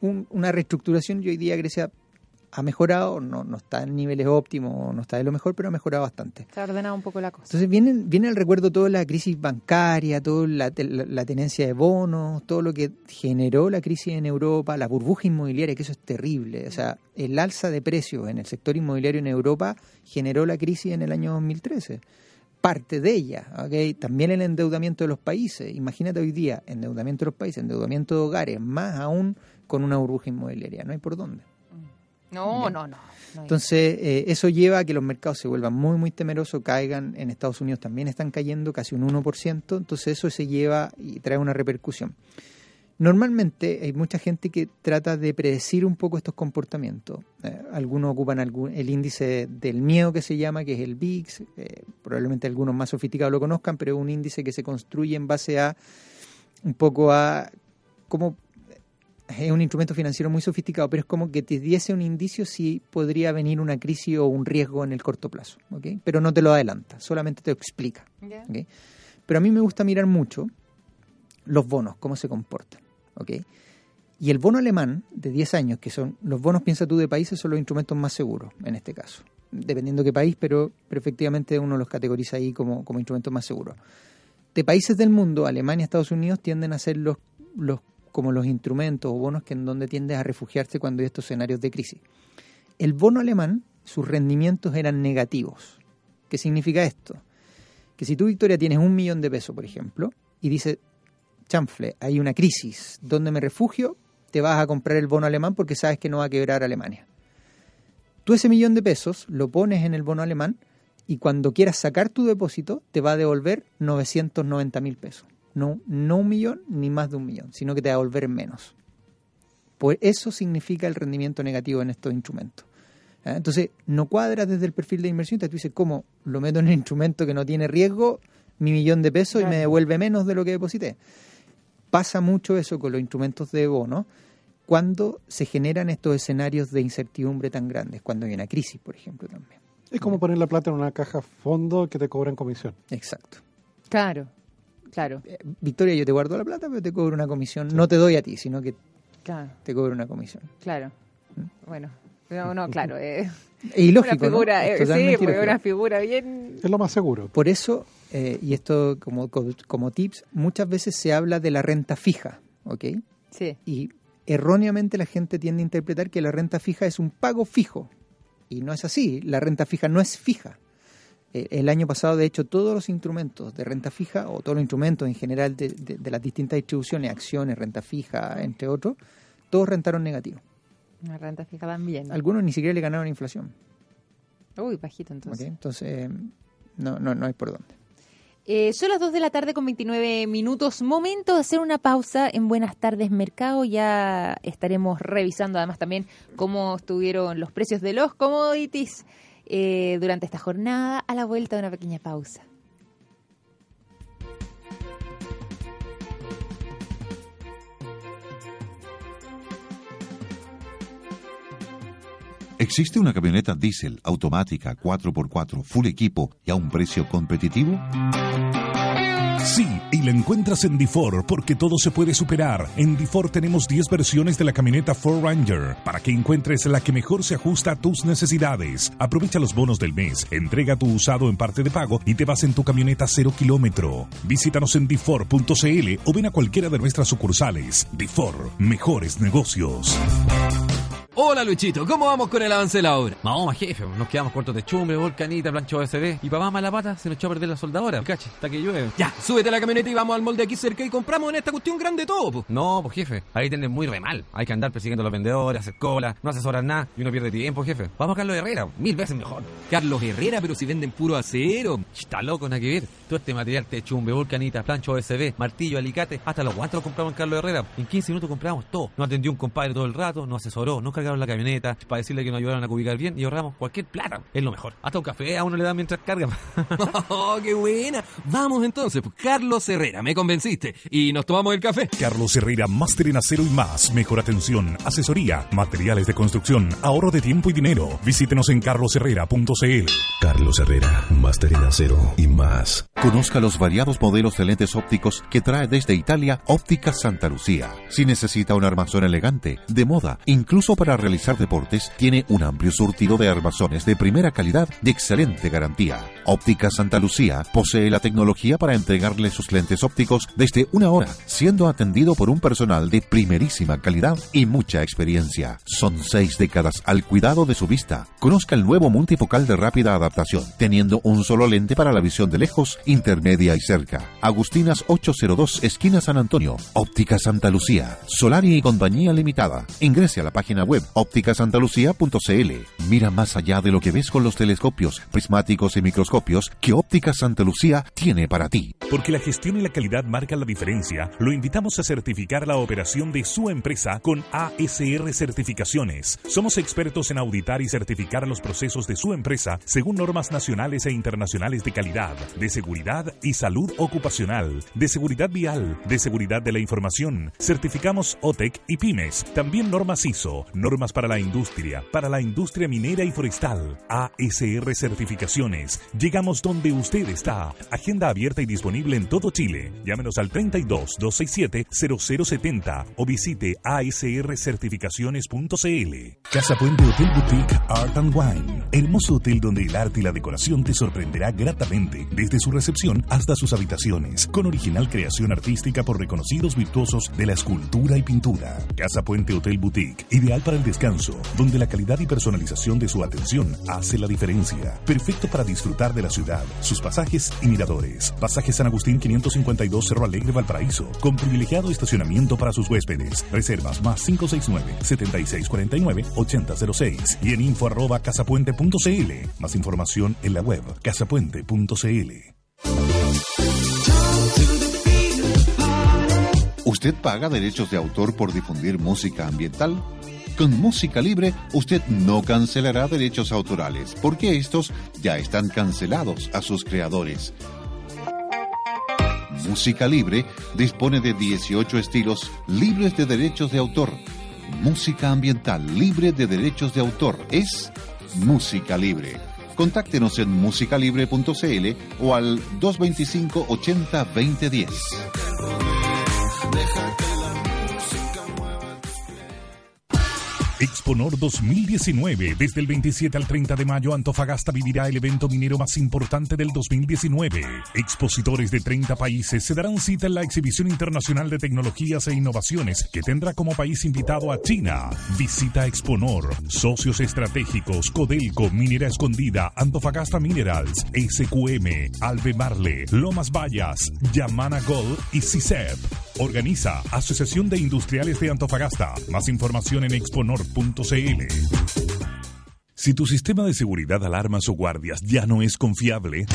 un- una reestructuración y hoy día Grecia ha mejorado, no, no está en niveles óptimos, no está de lo mejor, pero ha mejorado bastante. Se ha ordenado un poco la cosa. Entonces viene, viene al recuerdo toda la crisis bancaria, toda la, la, la tenencia de bonos, todo lo que generó la crisis en Europa, la burbuja inmobiliaria, que eso es terrible. O sea, el alza de precios en el sector inmobiliario en Europa generó la crisis en el año 2013 parte de ella, ¿okay? también el endeudamiento de los países. Imagínate hoy día, endeudamiento de los países, endeudamiento de hogares, más aún con una burbuja inmobiliaria, no hay por dónde. No, no, no, no. Entonces, eh, eso lleva a que los mercados se vuelvan muy, muy temerosos, caigan. En Estados Unidos también están cayendo casi un 1%, entonces eso se lleva y trae una repercusión. Normalmente hay mucha gente que trata de predecir un poco estos comportamientos. Eh, algunos ocupan algún, el índice del miedo que se llama, que es el VIX. Eh, probablemente algunos más sofisticados lo conozcan, pero es un índice que se construye en base a un poco a cómo es un instrumento financiero muy sofisticado, pero es como que te diese un indicio si podría venir una crisis o un riesgo en el corto plazo, ¿okay? Pero no te lo adelanta, solamente te lo explica. ¿okay? Pero a mí me gusta mirar mucho los bonos, cómo se comportan, ¿ok? Y el bono alemán de 10 años, que son los bonos, piensa tú, de países, son los instrumentos más seguros en este caso. Dependiendo qué país, pero, pero efectivamente uno los categoriza ahí como, como instrumentos más seguros. De países del mundo, Alemania Estados Unidos tienden a ser los, los como los instrumentos o bonos que en donde tiendes a refugiarse cuando hay estos escenarios de crisis. El bono alemán, sus rendimientos eran negativos. ¿Qué significa esto? Que si tú, Victoria, tienes un millón de pesos, por ejemplo, y dices, chanfle, hay una crisis, ¿dónde me refugio? Te vas a comprar el bono alemán porque sabes que no va a quebrar Alemania. Tú ese millón de pesos lo pones en el bono alemán y cuando quieras sacar tu depósito te va a devolver 990 mil pesos. No, no un millón ni más de un millón, sino que te va a devolver menos. Pues eso significa el rendimiento negativo en estos instrumentos. ¿Ah? Entonces, no cuadra desde el perfil de inversión. Tú dices, ¿cómo lo meto en un instrumento que no tiene riesgo, mi millón de pesos, y me devuelve menos de lo que deposité? Pasa mucho eso con los instrumentos de bono cuando se generan estos escenarios de incertidumbre tan grandes, cuando hay una crisis, por ejemplo, también. Es como poner la plata en una caja fondo que te cobran comisión. Exacto. Claro, claro, Eh, Victoria, yo te guardo la plata, pero te cobro una comisión. No te doy a ti, sino que claro, te cobro una comisión. claro. Bueno, no, no, claro. Eh, Es ilógico, una figura, eh, sí, totalmente pues, ilógico. una figura bien... Es lo más seguro. Por eso, eh, y esto como, como, como tips, muchas veces se habla de la renta fija, ¿ok? Sí, Y erróneamente la gente tiende a interpretar que la renta fija es un pago fijo. Y no es así, la renta fija no es fija. Eh, El año pasado, de hecho, todos los instrumentos de renta fija, o todos los instrumentos en general de, de- de las distintas distribuciones, acciones, renta fija, entre otros, todos rentaron negativo. una renta fija también. Algunos ni siquiera le ganaron inflación. Uy, bajito entonces. Entonces, no, no, no hay por dónde. Eh, son las 2 de la tarde con 29 minutos. Momento de hacer una pausa en Buenas tardes Mercado. Ya estaremos revisando además también cómo estuvieron los precios de los commodities eh, durante esta jornada a la vuelta de una pequeña pausa. ¿Existe una camioneta diésel automática 4x4 full equipo y a un precio competitivo? Sí, y la encuentras en Difor porque todo se puede superar. En Difor tenemos 10 versiones de la camioneta Ford Ranger para que encuentres la que mejor se ajusta a tus necesidades. Aprovecha los bonos del mes, entrega tu usado en parte de pago y te vas en tu camioneta cero kilómetro. Visítanos en Difor.cl o ven a cualquiera de nuestras sucursales. Difor, mejores negocios. Hola Luchito, ¿cómo vamos con el avance la obra? Vamos, jefe, nos quedamos cortos de chumbre, volcanita, plancho OSB. Y papá mala pata se nos echó a perder la soldadora. Cache, hasta que llueve. Ya, súbete a la camioneta y vamos al molde aquí cerca y compramos en esta cuestión grande todo. No, pues jefe, ahí tienden muy re mal. Hay que andar persiguiendo a los vendedores, hacer cola, no asesoran nada y uno pierde tiempo, jefe. Vamos a Carlos Herrera, mil veces mejor. Carlos Herrera, pero si venden puro acero. Está loco, nada que ver. Todo este material de chumbe, volcanita, plancho OSB, martillo, alicate, hasta los guantes los compramos en Carlos Herrera. En 15 minutos compramos todo. Nos atendió un compadre todo el rato, nos asesoró, nos cargaron la camioneta para decirle que nos ayudaron a ubicar bien y ahorramos cualquier plata. Es lo mejor. Hasta un café a uno le dan mientras carga. Oh, qué buena. Vamos entonces, pues, Carlos Herrera, me convenciste. Y nos tomamos el café. Carlos Herrera, máster en acero y más. Mejor atención, asesoría, materiales de construcción, ahorro de tiempo y dinero. Visítenos en carlosherrera.cl. Carlos Herrera, máster en acero y más. Conozca los variados modelos de lentes ópticos que trae desde Italia Óptica Santa Lucía. Si necesita un armazón elegante, de moda, incluso para realizar deportes, tiene un amplio surtido de armazones de primera calidad de excelente garantía. Óptica Santa Lucía posee la tecnología para entregarle sus lentes ópticos desde una hora, siendo atendido por un personal de primerísima calidad y mucha experiencia. Son seis décadas al cuidado de su vista. Conozca el nuevo multifocal de rápida adaptación, teniendo un solo lente para la visión de lejos, intermedia y cerca. Agustinas 802, esquina San Antonio. Óptica Santa Lucía. Solari y Compañía Limitada. Ingrese a la página web ópticasantalucía.cl. Mira más allá de lo que ves con los telescopios, prismáticos y microscopios que Óptica Santa Lucía tiene para ti. Porque la gestión y la calidad marcan la diferencia, lo invitamos a certificar la operación de su empresa con ASR Certificaciones. Somos expertos en auditar y certificar los procesos de su empresa según normas nacionales e internacionales de calidad, de seguridad y salud ocupacional, de seguridad vial, de seguridad de la información. Certificamos OTEC y pymes. También normas ISO, normas para la industria, para la industria minera y forestal. ASR Certificaciones. Llegamos donde usted está. Agenda abierta y disponible en todo Chile. Llámenos al 32 267 0070 o visite asrcertificaciones.cl. Casa Puente Hotel Boutique Art and Wine. Hermoso hotel donde el arte y la decoración te sorprenderá gratamente desde su recepción hasta sus habitaciones, con original creación artística por reconocidos virtuosos de la escultura y pintura. Casa Puente Hotel Boutique, ideal para el descanso, donde la calidad y personalización de su atención hace la diferencia. Perfecto para disfrutar de la ciudad, sus pasajes y miradores. Pasaje San Agustín 552 Cerro Alegre Valparaíso, con privilegiado estacionamiento para sus huéspedes. Reservas más 569-7649-8006 y en info arroba casapuente.cl. Más información en la web casapuente.cl. ¿Usted paga derechos de autor por difundir música ambiental? Con música libre, usted no cancelará derechos autorales, porque estos ya están cancelados a sus creadores. Música Libre dispone de 18 estilos libres de derechos de autor. Música ambiental libre de derechos de autor es Música Libre. Contáctenos en musicalibre.cl o al 225 80 2010. Exponor 2019. Desde el 27 al 30 de mayo, Antofagasta vivirá el evento minero más importante del 2019. Expositores de 30 países se darán cita en la exhibición internacional de tecnologías e innovaciones que tendrá como país invitado a China. Visita Exponor. Socios estratégicos, Codelco, Minera Escondida, Antofagasta Minerals, SQM, Albemarle, Lomas Vallas, Yamana Gold y CICEP. Organiza Asociación de Industriales de Antofagasta. Más información en exponor.cl. Si tu sistema de seguridad, alarmas o guardias ya no es confiable,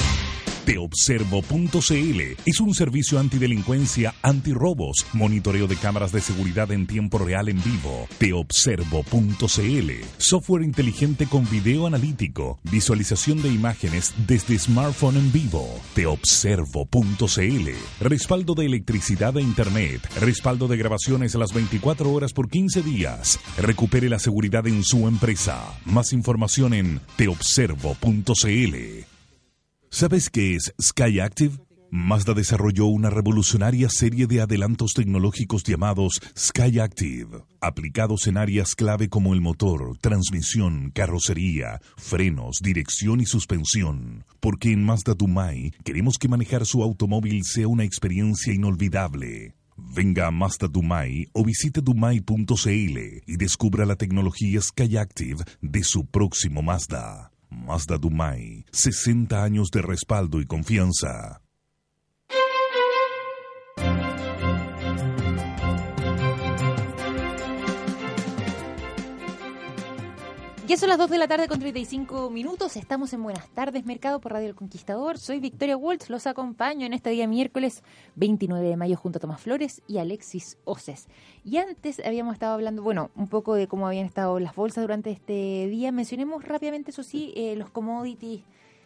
Teobservo.cl es un servicio antidelincuencia, antirrobos, monitoreo de cámaras de seguridad en tiempo real en vivo. Teobservo.cl, software inteligente con video analítico, visualización de imágenes desde smartphone en vivo. Teobservo.cl, respaldo de electricidad e internet, respaldo de grabaciones a las 24 horas por 15 días. Recupere la seguridad en su empresa. Más información en teobservo.cl. ¿Sabes qué es Sky Active? Mazda desarrolló una revolucionaria serie de adelantos tecnológicos llamados Sky Active, aplicados en áreas clave como el motor, transmisión, carrocería, frenos, dirección y suspensión. Porque en Mazda Dumai queremos que manejar su automóvil sea una experiencia inolvidable. Venga a Mazda Dumai o visite dumai.cl y descubra la tecnología Sky Active de su próximo Mazda. Mazda Dumai, 60 años de respaldo y confianza. Ya son las 2 de la tarde con 35 minutos. Estamos en Buenas tardes, Mercado por Radio El Conquistador. Soy Victoria Waltz. Los acompaño en este día miércoles 29 de mayo junto a Tomás Flores y Alexis Oces. Y antes habíamos estado hablando, bueno, un poco de cómo habían estado las bolsas durante este día. Mencionemos rápidamente, eso sí, eh, los commodities,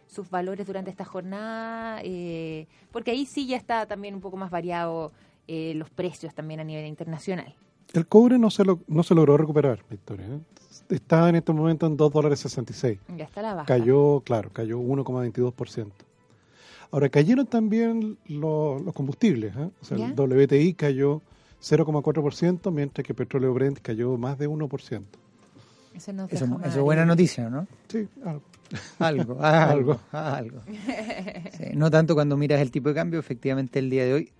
sus valores durante esta jornada, eh, porque ahí sí ya está también un poco más variado eh, los precios también a nivel internacional. El cobre no se, lo, no se logró recuperar, Victoria. Está en este momento en 2 dólares 66. Ya está la baja. Cayó, claro, cayó 1,22%. Ahora, cayeron también los, los combustibles. ¿eh? O sea, ¿Ya? el WTI cayó 0,4%, mientras que el petróleo Brent cayó más de 1%. Eso, nos Eso, es buena noticia, ¿no? Sí, Algo, algo, algo. Sí, no tanto cuando miras el tipo de cambio, efectivamente el día de hoy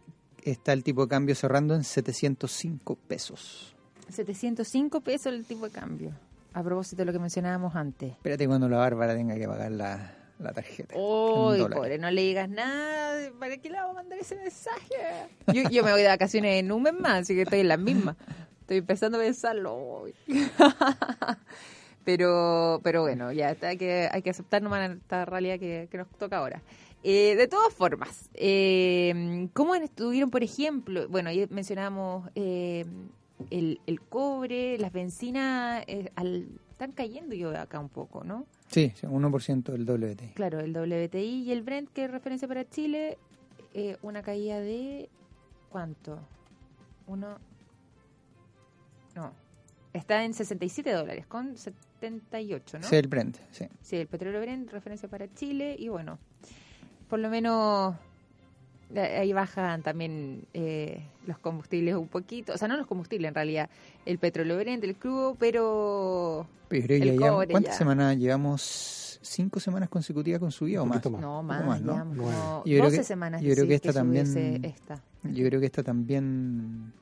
está el tipo de cambio cerrando en 705 pesos. 705 pesos el tipo de cambio. A propósito de lo que mencionábamos antes. Espérate cuando la Bárbara tenga que pagar la, la tarjeta. Uy, pobre, no le digas nada. ¿Para qué le vamos a mandar ese mensaje? Yo, yo me voy de vacaciones en un mes más, así que estoy en las mismas. Estoy empezando a pensarlo. Pero, pero bueno, ya está, hay que, hay que aceptar nomás esta realidad que, que nos toca ahora. Eh, de todas formas, eh, ¿cómo estuvieron, por ejemplo? Bueno, ya mencionamos eh, el, el cobre, las bencinas, eh, al- están cayendo yo acá un poco, ¿no? Sí, sí, 1% del WTI. Claro, el WTI y el Brent, que es referencia para Chile, eh, una caída de... ¿Cuánto? Uno... No. Está en 67 dólares, con 78, ¿no? Sí, el Brent, sí. Sí, el petróleo Brent, referencia para Chile, y bueno, por lo menos ahí bajan también eh, los combustibles un poquito, o sea, no los combustibles en realidad, el petróleo Brent, el crudo, pero Pero creo que El ya llevamos- cobre ¿Cuántas ya. semanas llevamos? ¿Cinco semanas consecutivas con subida o más? no más, más, ¿no? como Yo creo 12 que- semanas yo creo que esta también- esta. Yo creo que esta también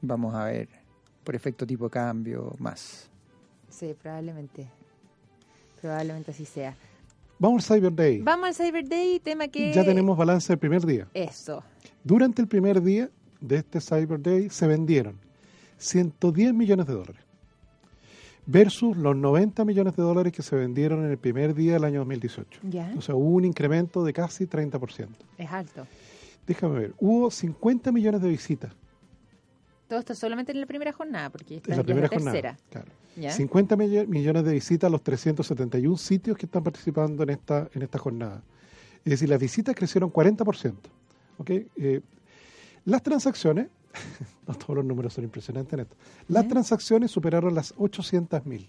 vamos a ver por efecto tipo cambio más. Sí, probablemente. Probablemente así sea. Vamos al Cyber Day. Vamos al Cyber Day, tema que... Ya tenemos balance del primer día. Eso. Durante el primer día de este Cyber Day se vendieron 110 millones de dólares versus los 90 millones de dólares que se vendieron en el primer día del año 2018. Ya. O sea, hubo un incremento de casi 30%. Es alto. Déjame ver, hubo 50 millones de visitas Todo esto solamente en la primera jornada, porque esta ya la primera es la jornada. Claro. ¿Ya? 50 mill- millones de visitas a los 371 sitios que están participando en esta, en esta jornada. Es decir, las visitas crecieron 40%. ¿ok? Eh, las transacciones, no todos los números son impresionantes en esto, las transacciones superaron las 800.000.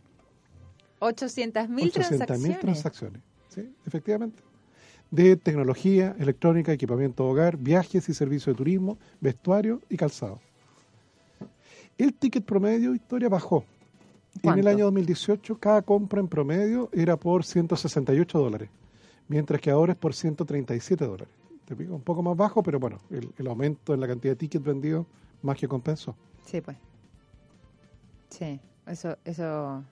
800 mil 800.000 transacciones. transacciones. ¿sí? Efectivamente. De tecnología, electrónica, equipamiento de hogar, viajes y servicios de turismo, vestuario y calzado. El ticket promedio, Victoria, bajó. En ¿Cuánto? el año 2018, cada compra en promedio era por 168 dólares, mientras que ahora es por 137 dólares. Te pico, un poco más bajo, pero bueno, el, el aumento en la cantidad de tickets vendidos más que compensó. Sí, pues. Sí, eso... eso...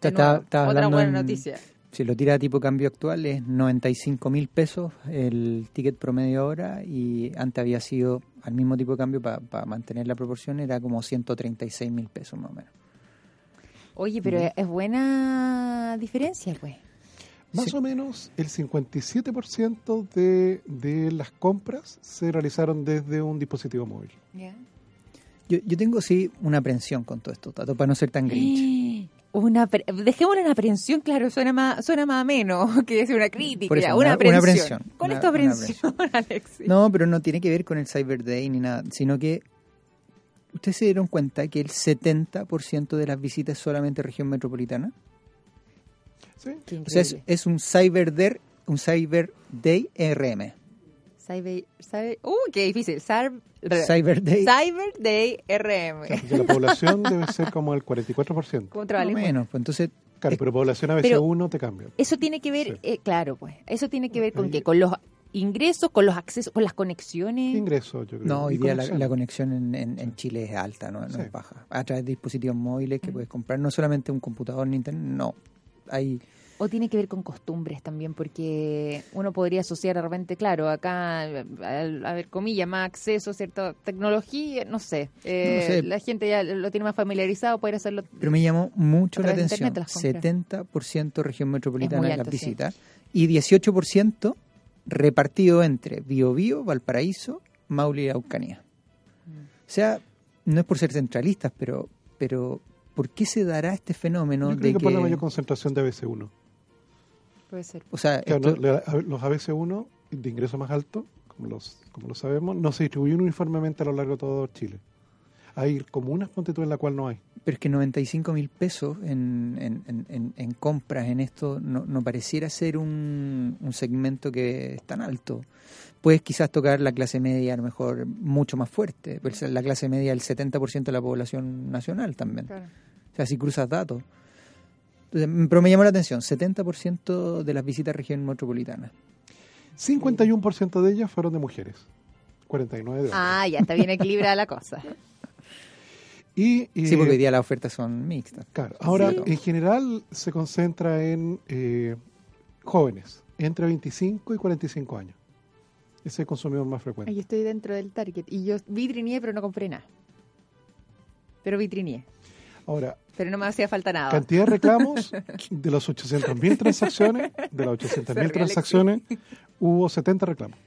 Te nuevo, estaba otra hablando buena en- noticia. Si lo tira a tipo cambio actual es 95 mil pesos el ticket promedio ahora y antes había sido al mismo tipo de cambio para mantener la proporción era como 136 mil pesos más o menos. Oye, pero es buena diferencia, pues. Más Sí. o menos el 57% de, de las compras se realizaron desde un dispositivo móvil. Yo, yo tengo sí una aprensión con todo esto, Tato, para no ser tan grinch. Una Dejémoslo en aprensión, claro, suena más, suena más ameno que decir una crítica. Por eso, una, una- aprensión. una aprensión, ¿Cuál es una- tu una aprensión, Alexis? No, pero no tiene que ver con el Cyber Day ni nada, sino que ustedes se dieron cuenta que el 70% de las visitas es solamente región metropolitana. ¿sí? O sea, es, es un Cyber Day, un Cyber Day RM. Cyber, cyber- uh, qué difícil. Cyber, Cyber Day. Cyber Day RM. Porque la población debe ser como el 44%. ¿Cómo Más trabajas? o menos, pues entonces Claro, Eh, pero población a pero- 1 te cambia. Eso tiene que ver, Sí. eh, claro, pues. Eso tiene que ver con qué? Con los ingresos, con los accesos, con las conexiones. Ingreso, yo creo. No, hoy Y día la, conexión. la conexión en, en- en Chile es alta, no, no Sí. es baja. A través de dispositivos móviles que puedes comprar, no solamente un computador ni internet, no. Hay, O tiene que ver con costumbres también, porque uno podría asociar de repente, claro, acá, al- a ver, comillas, más acceso a cierta tecnología, no sé. Eh, No sé. La gente ya lo tiene más familiarizado, poder hacerlo. pero me llamó mucho la atención. internet las compras. 70% región metropolitana de las alto, sí. visitas y 18% repartido entre Biobío, Valparaíso, Maule y Araucanía. Mm. O sea, no es por ser centralistas, pero, pero ¿por qué se dará este fenómeno Yo creo de que por la mayor concentración de ABC1. Puede ser. o sea, Claro, esto- los ABC1 de ingreso más alto, como los como lo sabemos, no se distribuyen uniformemente a lo largo de todo Chile. Hay comunas, ponte tú, en la cual no hay. Pero es que 95 mil pesos en, en, en- en- en compras en esto no, no pareciera ser un, un segmento que es tan alto. Puedes quizás tocar la clase media a lo mejor mucho más fuerte, pero la clase media el 70% de la población nacional también. Claro. O sea, si cruzas datos. Pero me llamó la atención, 70% de las visitas a región metropolitana. 51% de ellas fueron de mujeres, 49 de hombres. Ah, ya está bien equilibrada la cosa. Y, eh, Sí, porque hoy día las ofertas son mixtas. Claro, ahora Sí. en general se concentra en eh, jóvenes, entre 25 y 45 años. Ese es el consumidor más frecuente. Yo estoy dentro del target y yo vitrineé, pero no compré nada. Pero vitrineé. Ahora, Pero no me hacía falta nada. cantidad de reclamos de las 800.000 transacciones, de las 800.000 Sorry, transacciones, hubo 70 reclamos.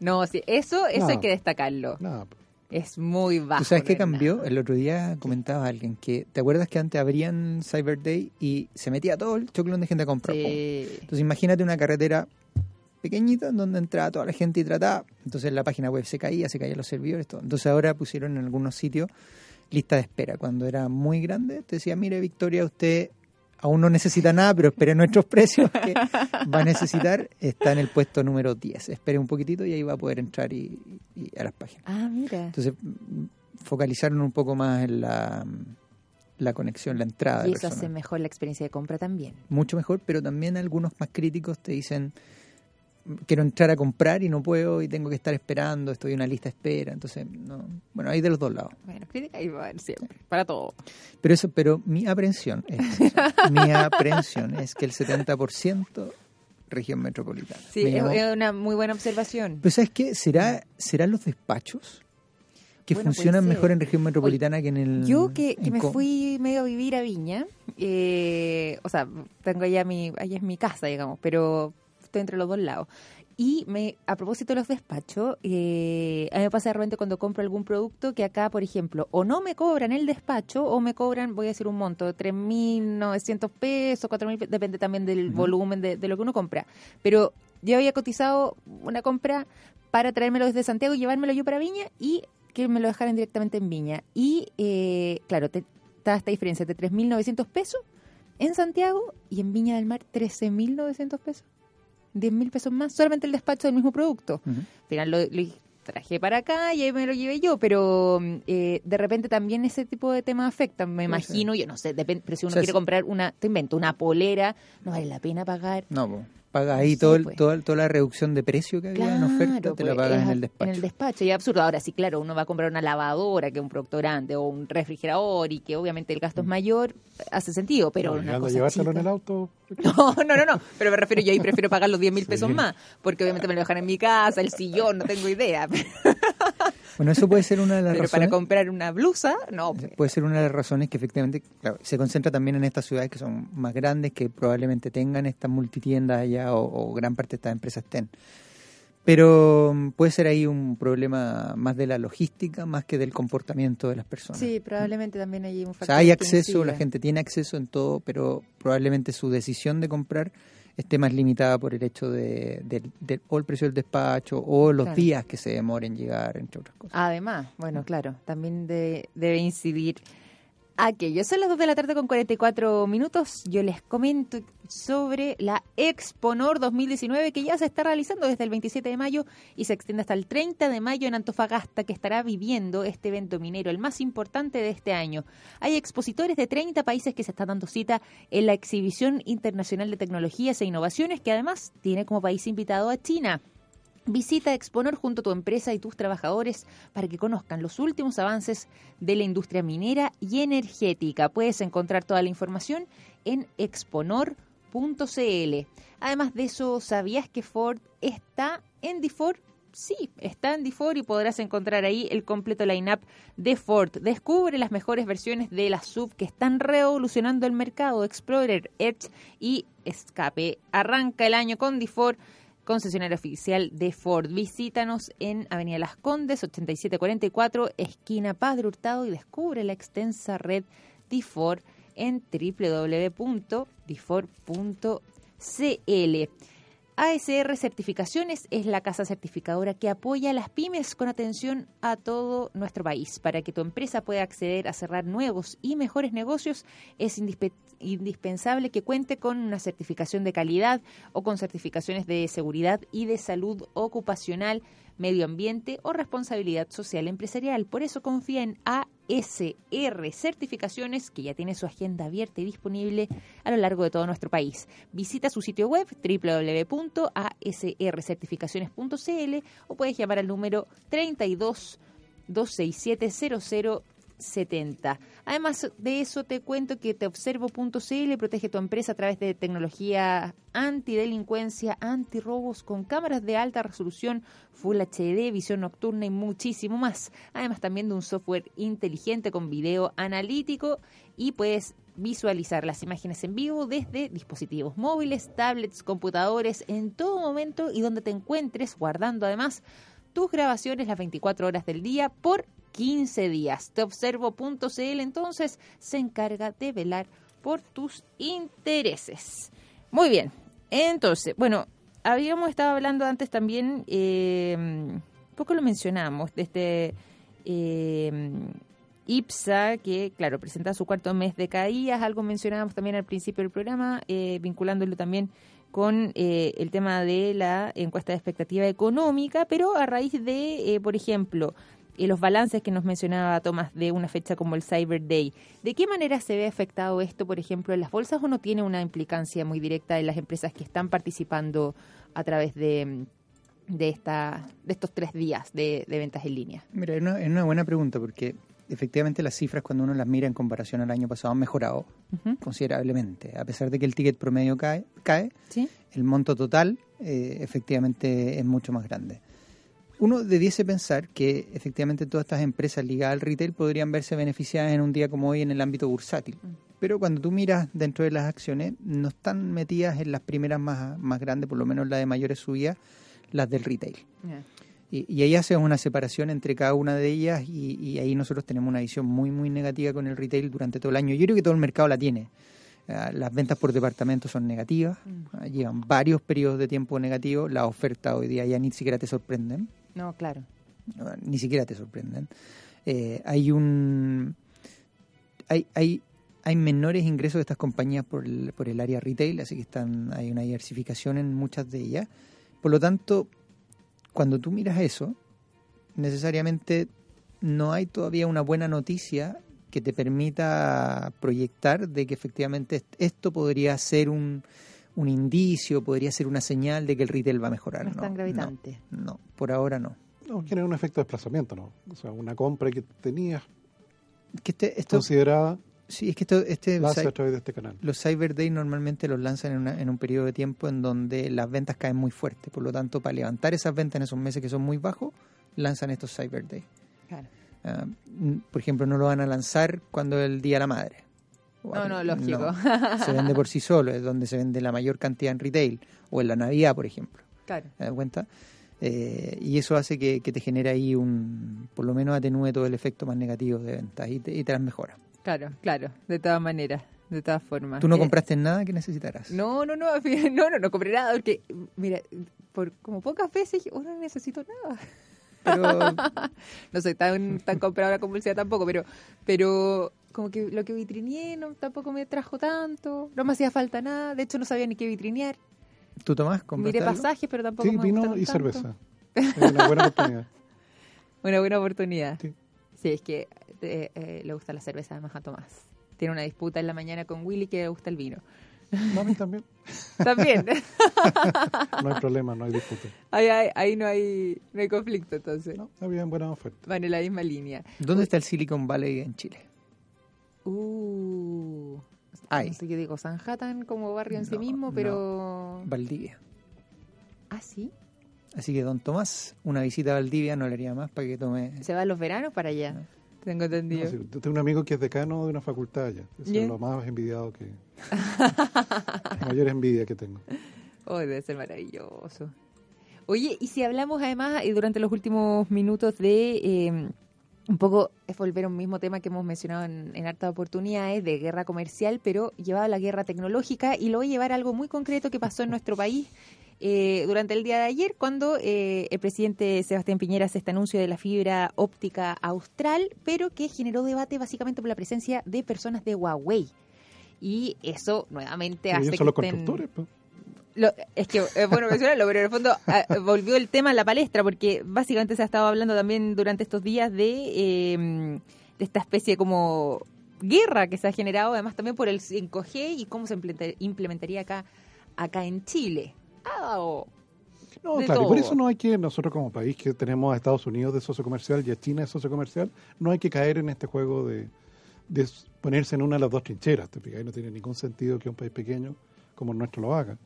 No, sí, eso, eso No. hay que destacarlo. Nada, Es muy bajo. ¿Tú sabes qué no cambió? El otro día comentaba alguien que, ¿te acuerdas que antes abrían Cyber Day y se metía todo el choclón de gente a comprar? Sí. Entonces imagínate una carretera pequeñita donde entraba toda la gente y trataba. Entonces la página web se caía, se caían los servidores, todo. Entonces ahora pusieron en algunos sitios lista de espera. Cuando era muy grande, te decía, mire Victoria, usted aún no necesita nada, pero espere nuestros precios que va a necesitar. Está en el puesto número 10. Espere un poquitito y ahí va a poder entrar y, y a las páginas. Ah, mira. Entonces focalizaron un poco más en la, la conexión, la entrada. Y eso hace mejor la experiencia de compra también. Mucho mejor, pero también algunos más críticos te dicen, quiero entrar a comprar y no puedo y tengo que estar esperando, estoy en una lista de espera. Entonces, no, bueno, hay de los dos lados. Bueno, crítica y bueno, siempre. Para todo. Pero eso, pero mi aprehensión es, mi aprehensión es que el 70% región metropolitana. Sí, Me es, llamó- una muy buena observación. Pero ¿sabes qué? ¿Será, ¿Serán los despachos que Bueno, funcionan mejor en región metropolitana que en el... Yo que, me fui medio a vivir a Viña, eh, o sea, tengo allá mi, allá es mi casa, digamos, pero estoy entre los dos lados. Y me, a propósito de los despachos, eh, a mí me pasa de repente cuando compro algún producto que acá, por ejemplo, o no me cobran el despacho o me cobran, voy a decir un monto, 3.900 pesos, 4.000 pesos, depende también del volumen de, de lo que uno compra. Pero yo había cotizado una compra para traérmelo desde Santiago y llevármelo yo para Viña y que me lo dejaran directamente en Viña. Y eh, claro, te, está esta diferencia de 3.900 pesos en Santiago y en Viña del Mar 13.900 pesos. 10.000 pesos más, solamente el despacho del mismo producto. Ujú. Al final lo, lo traje para acá y ahí me lo llevé yo, pero eh, de repente también ese tipo de temas afectan, me imagino, yo no sé, depende, pero si uno O sea, quiere comprar una, te invento, una polera, no vale la pena pagar. No, po. paga ahí Sí, todo el- pues. toda, toda la reducción de precio que había en oferta, te la pues, pagas es en el despacho. En el despacho, y es absurdo. Ahora sí, claro, uno va a comprar una lavadora, que un producto grande, o un refrigerador, y que obviamente el gasto es mayor, hace sentido, pero No, una cosa llevártelo chica- en el auto. No, no, no, no, pero me refiero, yo ahí prefiero pagar los 10 mil pesos Sí. más, porque obviamente me lo dejan en mi casa, el sillón, no tengo idea. Bueno, eso puede ser una de las Pero para razones. comprar una blusa, no. pues. Puede ser una de las razones que efectivamente claro, se concentra también en estas ciudades que son más grandes, que probablemente tengan estas multitiendas allá o, o gran parte de estas empresas estén. Pero mm, puede ser ahí un problema más de la logística, más que del comportamiento de las personas. Sí, probablemente también hay un O factor. sea, hay acceso, la gente tiene acceso en todo, pero probablemente su decisión de comprar esté más limitada por el hecho de, del- del- o el precio del despacho o los Claro. días que se demoren en llegar, entre otras cosas. Además, bueno, claro, también de- debe incidir aquello. Son las 2 de la tarde con 44 minutos. Yo les comento sobre la Exponor 2019 que ya se está realizando desde el 27 de mayo y se extiende hasta el 30 de mayo en Antofagasta, que estará viviendo este evento minero, el más importante de este año. Hay expositores de 30 países que se están dando cita en la Exhibición Internacional de Tecnologías e Innovaciones, que además tiene como país invitado a China. Visita Exponor junto a tu empresa y tus trabajadores para que conozcan los últimos avances de la industria minera y energética. Puedes encontrar toda la información en exponor.cl. Además de eso, ¿sabías que Ford está en DeFord? Sí, está en DeFord y podrás encontrar ahí el completo line-up de Ford. Descubre las mejores versiones de la sub que están revolucionando el mercado. Explorer, Edge y Escape. Arranca el año con DeFord concesionario oficial de Ford. Visítanos en Avenida Las Condes, 8744, esquina Padre Hurtado y descubre la extensa red de Ford en www.difor.cl. ASR Certificaciones es la casa certificadora que apoya a las pymes con atención a todo nuestro país. Para que tu empresa pueda acceder a cerrar nuevos y mejores negocios, es indispe- indispensable que cuente con una certificación de calidad o con certificaciones de seguridad y de salud ocupacional, medio ambiente o responsabilidad social empresarial. Por eso confía en ASR Certificaciones, que ya tiene su agenda abierta y disponible a lo largo de todo nuestro país. Visita su sitio web www.asrcertificaciones.cl o puedes llamar al número 32 267 70. Además de eso, te cuento que teobservo.cl protege tu empresa a través de tecnología antidelincuencia, antirrobos con cámaras de alta resolución, Full HD, visión nocturna y muchísimo más. Además también de un software inteligente con video analítico y puedes visualizar las imágenes en vivo desde dispositivos móviles, tablets, computadores, en todo momento y donde te encuentres, guardando además tus grabaciones las 24 horas del día por 15 días. Teobservo.cl entonces se encarga de velar por tus intereses. Muy bien, entonces, bueno, habíamos estado hablando antes también, un poco lo mencionamos, de este eh, IPSA, que claro, presenta su cuarto mes de caídas, algo mencionábamos también al principio del programa, eh, vinculándolo también con eh, el tema de la encuesta de expectativa económica, pero a raíz de, eh, por ejemplo, eh, los balances que nos mencionaba Tomás de una fecha como el Cyber Day. ¿De qué manera se ve afectado esto, por ejemplo, en las bolsas o no tiene una implicancia muy directa en las empresas que están participando a través de, de, esta, de estos tres días de, de ventas en línea? Mira, es una, es una buena pregunta porque efectivamente las cifras cuando uno las mira en comparación al año pasado han mejorado considerablemente. A pesar de que el ticket promedio cae, cae ¿Sí? el monto total eh, efectivamente es mucho más grande. Uno debiese pensar que efectivamente todas estas empresas ligadas al retail podrían verse beneficiadas en un día como hoy en el ámbito bursátil. Pero cuando tú miras dentro de las acciones, no están metidas en las primeras más, más grandes, por lo menos la de mayores subidas, las del retail. Y, y ahí haces una separación entre cada una de ellas y, y ahí nosotros tenemos una visión muy, muy negativa con el retail durante todo el año. Yo creo que todo el mercado la tiene. Ah, Las ventas por departamento son negativas, ah, llevan varios periodos de tiempo negativos, las ofertas hoy día ya ni siquiera te sorprenden, No, claro. ni siquiera te sorprenden. Eh, hay un hay, hay, hay menores ingresos de estas compañías por el, por el área retail, así que están hay una diversificación en muchas de ellas. Por lo tanto, cuando tú miras eso, necesariamente no hay todavía una buena noticia que te permita proyectar de que efectivamente est- esto podría ser un, un indicio, podría ser una señal de que el retail va a mejorar. No es tan gravitante. No, no, por ahora no. No, genera un efecto de desplazamiento, ¿no? O sea, una compra que tenías Que este, esto, considerada sí, es que esto, este la hace cy- a través de este canal. los Cyber Days normalmente los lanzan en, una- en un periodo de tiempo en donde las ventas caen muy fuerte. Por lo tanto, para levantar esas ventas en esos meses que son muy bajos, lanzan estos Cyber Days. Claro. Ah, por ejemplo, no lo van a lanzar cuando es el Día de la Madre. No, no, lógico. se vende por sí solo, es donde se vende la mayor cantidad en retail. O en la Navidad, por ejemplo. Claro. ¿Te das cuenta? Eh, y eso hace que, que te genere ahí un, por lo menos atenúe todo el efecto más negativo de ventas y te, y te las mejora. Claro, claro, de todas maneras, de todas formas. Tú no Eh, compraste nada que necesitaras. No, no, no, no, no, no compré nada porque, mira, por como pocas veces dije, oh, no necesito nada. Pero No soy tan, tan compradora compulsiva tampoco, pero, pero como que lo que vitrineé no, tampoco me trajo tanto, no me hacía falta nada, de hecho no sabía ni qué vitrinear. tú tomás, Miré algo? pasajes, pero tampoco Sí, me vino y tanto. cerveza. Es una buena oportunidad. Una buena oportunidad. Sí. Sí, es que eh, eh, le gusta la cerveza además a Tomás. Tiene una disputa en la mañana con Willy que le gusta el vino. Mí también. También. No hay problema, no hay disputa. ahí, ahí, ahí no hay no hay conflicto entonces. No, había buena oferta. Van en la misma línea. ¿Dónde está el Silicon Valley en Chile? Uh. Ay. No sé qué digo, Sanhattan como barrio en sí mismo, no. pero... Valdivia. Ah, sí. Así que, don Tomás, una visita a Valdivia no le haría más para que tome... Se va los veranos para allá. Tengo entendido. No, sí, yo tengo un amigo que es decano de una facultad allá. Eso es lo más envidiado que... la mayor envidia que tengo. Oh, debe ser maravilloso. Oye, y si hablamos además eh, durante los últimos minutos de eh, un poco, es volver a un mismo tema que hemos mencionado en, en hartas oportunidades de guerra comercial, pero llevado a la guerra tecnológica y lo voy a llevar a algo muy concreto que pasó en nuestro país eh, durante el día de ayer, cuando eh, el presidente Sebastián Piñera hace este anuncio de la fibra óptica austral, pero que generó debate básicamente por la presencia de personas de Huawei. Y eso nuevamente hace que son los estén- constructores. pues. Lo- es que es bueno mencionarlo, pero en el fondo ah, volvió el tema a la palestra, porque básicamente se ha estado hablando también durante estos días de eh, esta especie como guerra que se ha generado, además también por el 5G y cómo se implementa- implementaría acá, acá en Chile. Ha dado No, de claro, y por eso no hay que, nosotros como país que tenemos a Estados Unidos de socio comercial y a China de socio comercial, no hay que caer en este juego de, de ponerse en una de las dos trincheras, ¿te fijas? No tiene ningún sentido que un país pequeño como el nuestro lo haga.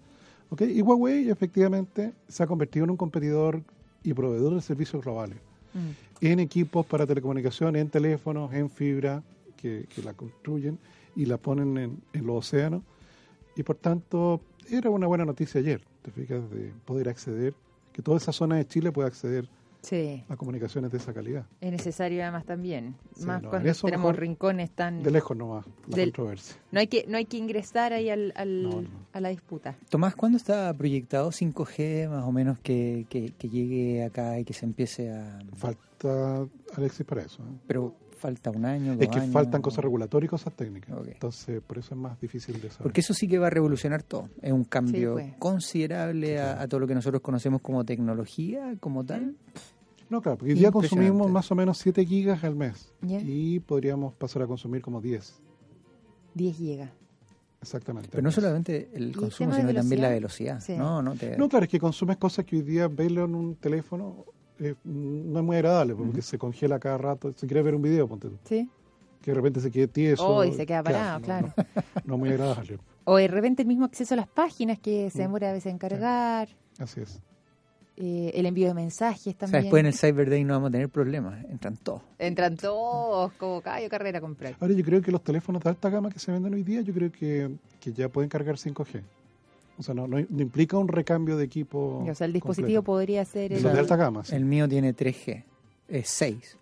¿Ok? Y Huawei efectivamente se ha convertido en un competidor y proveedor de servicios globales Mm. en equipos para telecomunicación, en teléfonos, en fibra, que, que la construyen y la ponen en, en los océanos. Y por tanto, era una buena noticia ayer, te fijas, de poder acceder, que toda esa zona de Chile pueda acceder Sí, a comunicaciones de esa calidad. es necesario además también. Sí, más no, cuando eso tenemos mejor rincones tan... De lejos nomás, la Del- controversia. No hay que no hay que ingresar ahí al, al- No, no. a la disputa. Tomás, ¿cuándo está proyectado 5G más o menos que, que, que llegue acá y que se empiece a... Falta, Alexis, para eso. ¿eh? Pero falta un año, dos Es que años, faltan o- cosas regulatorias y cosas técnicas. Ok. Entonces, por eso es más difícil de saber. Porque eso sí que va a revolucionar todo. Es un cambio pues. considerable a, a todo lo que nosotros conocemos como tecnología, como tal. No, claro, porque hoy día Impresionante. consumimos más o menos 7 gigas al mes. Ya. Y podríamos pasar a consumir como 10. 10 llega. Exactamente. Pero no solamente el consumo, sino también la velocidad? Sí. No, no, te- No, claro, es que consumes cosas que hoy día verlo en un teléfono eh, no es muy agradable, porque se congela cada rato. Si quieres ver un video, ponte tú, ¿Sí? que de repente se quede tieso. Oh, y se queda parado, no, claro. No, no es muy agradable. O de repente el mismo acceso a las páginas que se Mm. demora a veces en cargar, Así es. Eh, el envío de mensajes O sea, también. después en el Cyber Day no vamos a tener problemas, entran todos. Entran todos como caballo carrera a comprar. Ahora yo creo que los teléfonos de alta gama que se venden hoy día, yo creo que, que ya pueden cargar 5G. O sea, no, no, no implica un recambio de equipo. o sea, el dispositivo completo. podría ser el... los de alta gama, sí. El mío tiene 3G, es 6.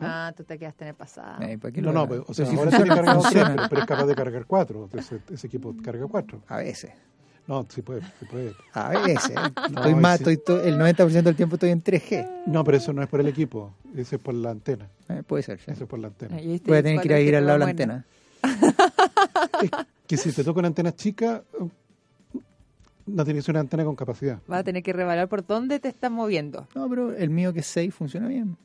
Ah, tú te quedaste en el pasado. Eh, ¿para qué No, no, pero, o sea, pero si ahora funciona, tiene cargado tres, funciona. pero, pero es capaz de cargar 4. Ese, ese equipo carga 4. A veces. No, sí puede, sí puede. A veces. No, estoy más, sí. estoy to- el 90% del tiempo estoy en 3G. No, pero eso no es por el equipo, eso es por la antena. Eh, puede ser. sí. Eso es por la antena. Viste, Voy a tener que ir a 4G vivir al lado de la antena. Que si te toca una antena chica, no tiene que ser una antena con capacidad. Vas a tener que revaluar por dónde te estás moviendo. No, pero el mío que es 6 funciona bien.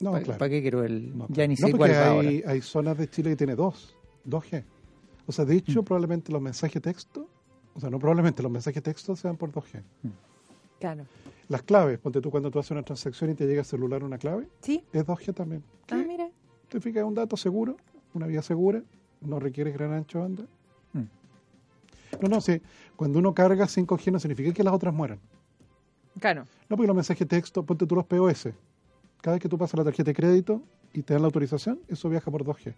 No, ¿Para, claro. qué quiero el...? No, ya ni No, sé porque cuál hay, hay zonas de Chile que tiene 2, 2G. O sea, de hecho, probablemente los mensajes de texto, o sea, no probablemente los mensajes de texto sean por 2G. Claro. Las claves, ponte tú cuando tú haces una transacción y te llega al celular una clave, ¿Sí? es 2G también. Ah, mira. Te fijas, un dato seguro, una vía segura, no requiere gran ancho de banda. Mm. No, no, sí. Cuando uno carga 5G no significa que las otras mueran. Claro. No, porque los mensajes de texto, ponte tú los POS. Cada vez que tú pasas la tarjeta de crédito y te dan la autorización, eso viaja por 2G.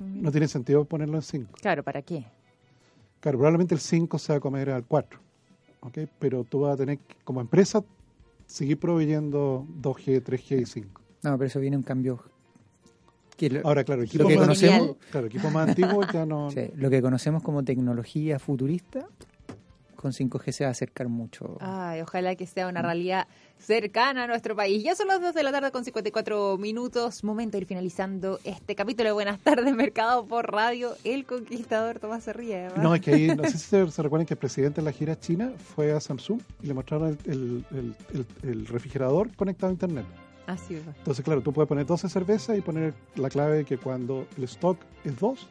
No tiene sentido ponerlo en 5. Claro, ¿para qué? Claro, probablemente el 5 se va a comer al 4. ¿ok? Pero tú vas a tener, que, como empresa, seguir proveyendo 2G, 3G y 5. No, pero eso viene un cambio... Que lo, Ahora, claro, equipos que más, conocemos- claro, equipos más antiguos ya no... sí, lo que conocemos como tecnología futurista, con 5G se va a acercar mucho. Ay, ojalá que sea una realidad cercana a nuestro país. Ya son las 2 de la tarde con 54 minutos. Momento de ir finalizando este capítulo de Buenas tardes, Mercado por Radio. El conquistador Tomás ¿verdad? No, es que ahí, no sé si se, se recuerdan que el presidente en la gira china fue a Samsung y le mostraron el, el- el- el- el refrigerador conectado a internet. Así es. Entonces, claro, tú puedes poner 12 cervezas y poner la clave que cuando el stock es 2,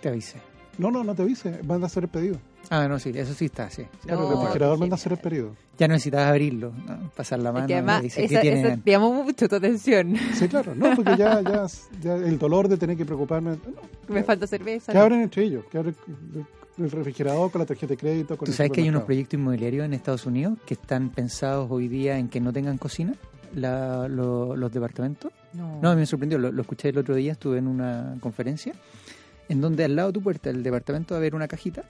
Te avisé. no, no, no te avise, manda a hacer el pedido. Ah, no, sí, eso sí está, sí. Claro, No, el refrigerador qué manda a hacer el pedido. Ya no necesitas abrirlo, ¿no? pasar la mano Es que y además, dice, esa, ¿qué esa tienen? te llamó mucho tu atención. Sí, claro, no, porque ya, ya, ya el dolor de tener que preocuparme. no, Me falta cerveza. que abren entre ellos, que abren el- refrigerador con la tarjeta de crédito. Con ¿Tú el sabes que hay unos proyectos inmobiliarios en Estados Unidos que están pensados hoy día en que no tengan cocina? La- lo- los departamentos. No. No, me sorprendió, lo, lo escuché el otro día, estuve en una conferencia, en donde al lado de tu puerta del departamento va a haber una cajita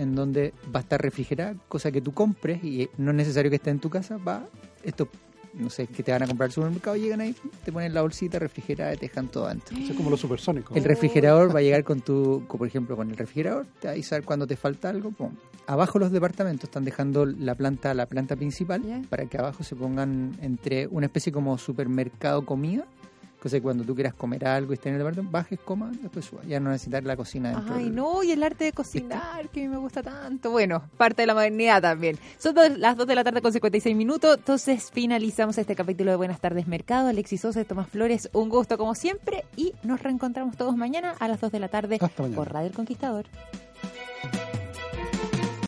en donde va a estar refrigerada, cosa que tú compres y no es necesario que esté en tu casa, va, esto, no sé, que te van a comprar al supermercado, llegan ahí, te ponen la bolsita refrigerada y te dejan todo adentro. Eso es como los supersónicos. El refrigerador va a llegar con tu, con, por ejemplo, con el refrigerador, te va a avisar cuando te falta algo. pum. Abajo los departamentos están dejando la planta, la planta principal, para que abajo se pongan entre una especie como supermercado comida Cosa que cuando tú quieras comer algo y estés en el departamento, bajes, coma, después suba. Ya no necesitar la cocina dentro. Ay, del- no, y el arte de cocinar, que a mí me gusta tanto. Bueno, parte de la modernidad también. Son dos- las 2 de la tarde con 56 minutos, entonces finalizamos este capítulo de Buenas tardes Mercado. Alexis Sosa, Tomás Flores, un gusto como siempre y nos reencontramos todos mañana a las 2 de la tarde por Radio El Conquistador.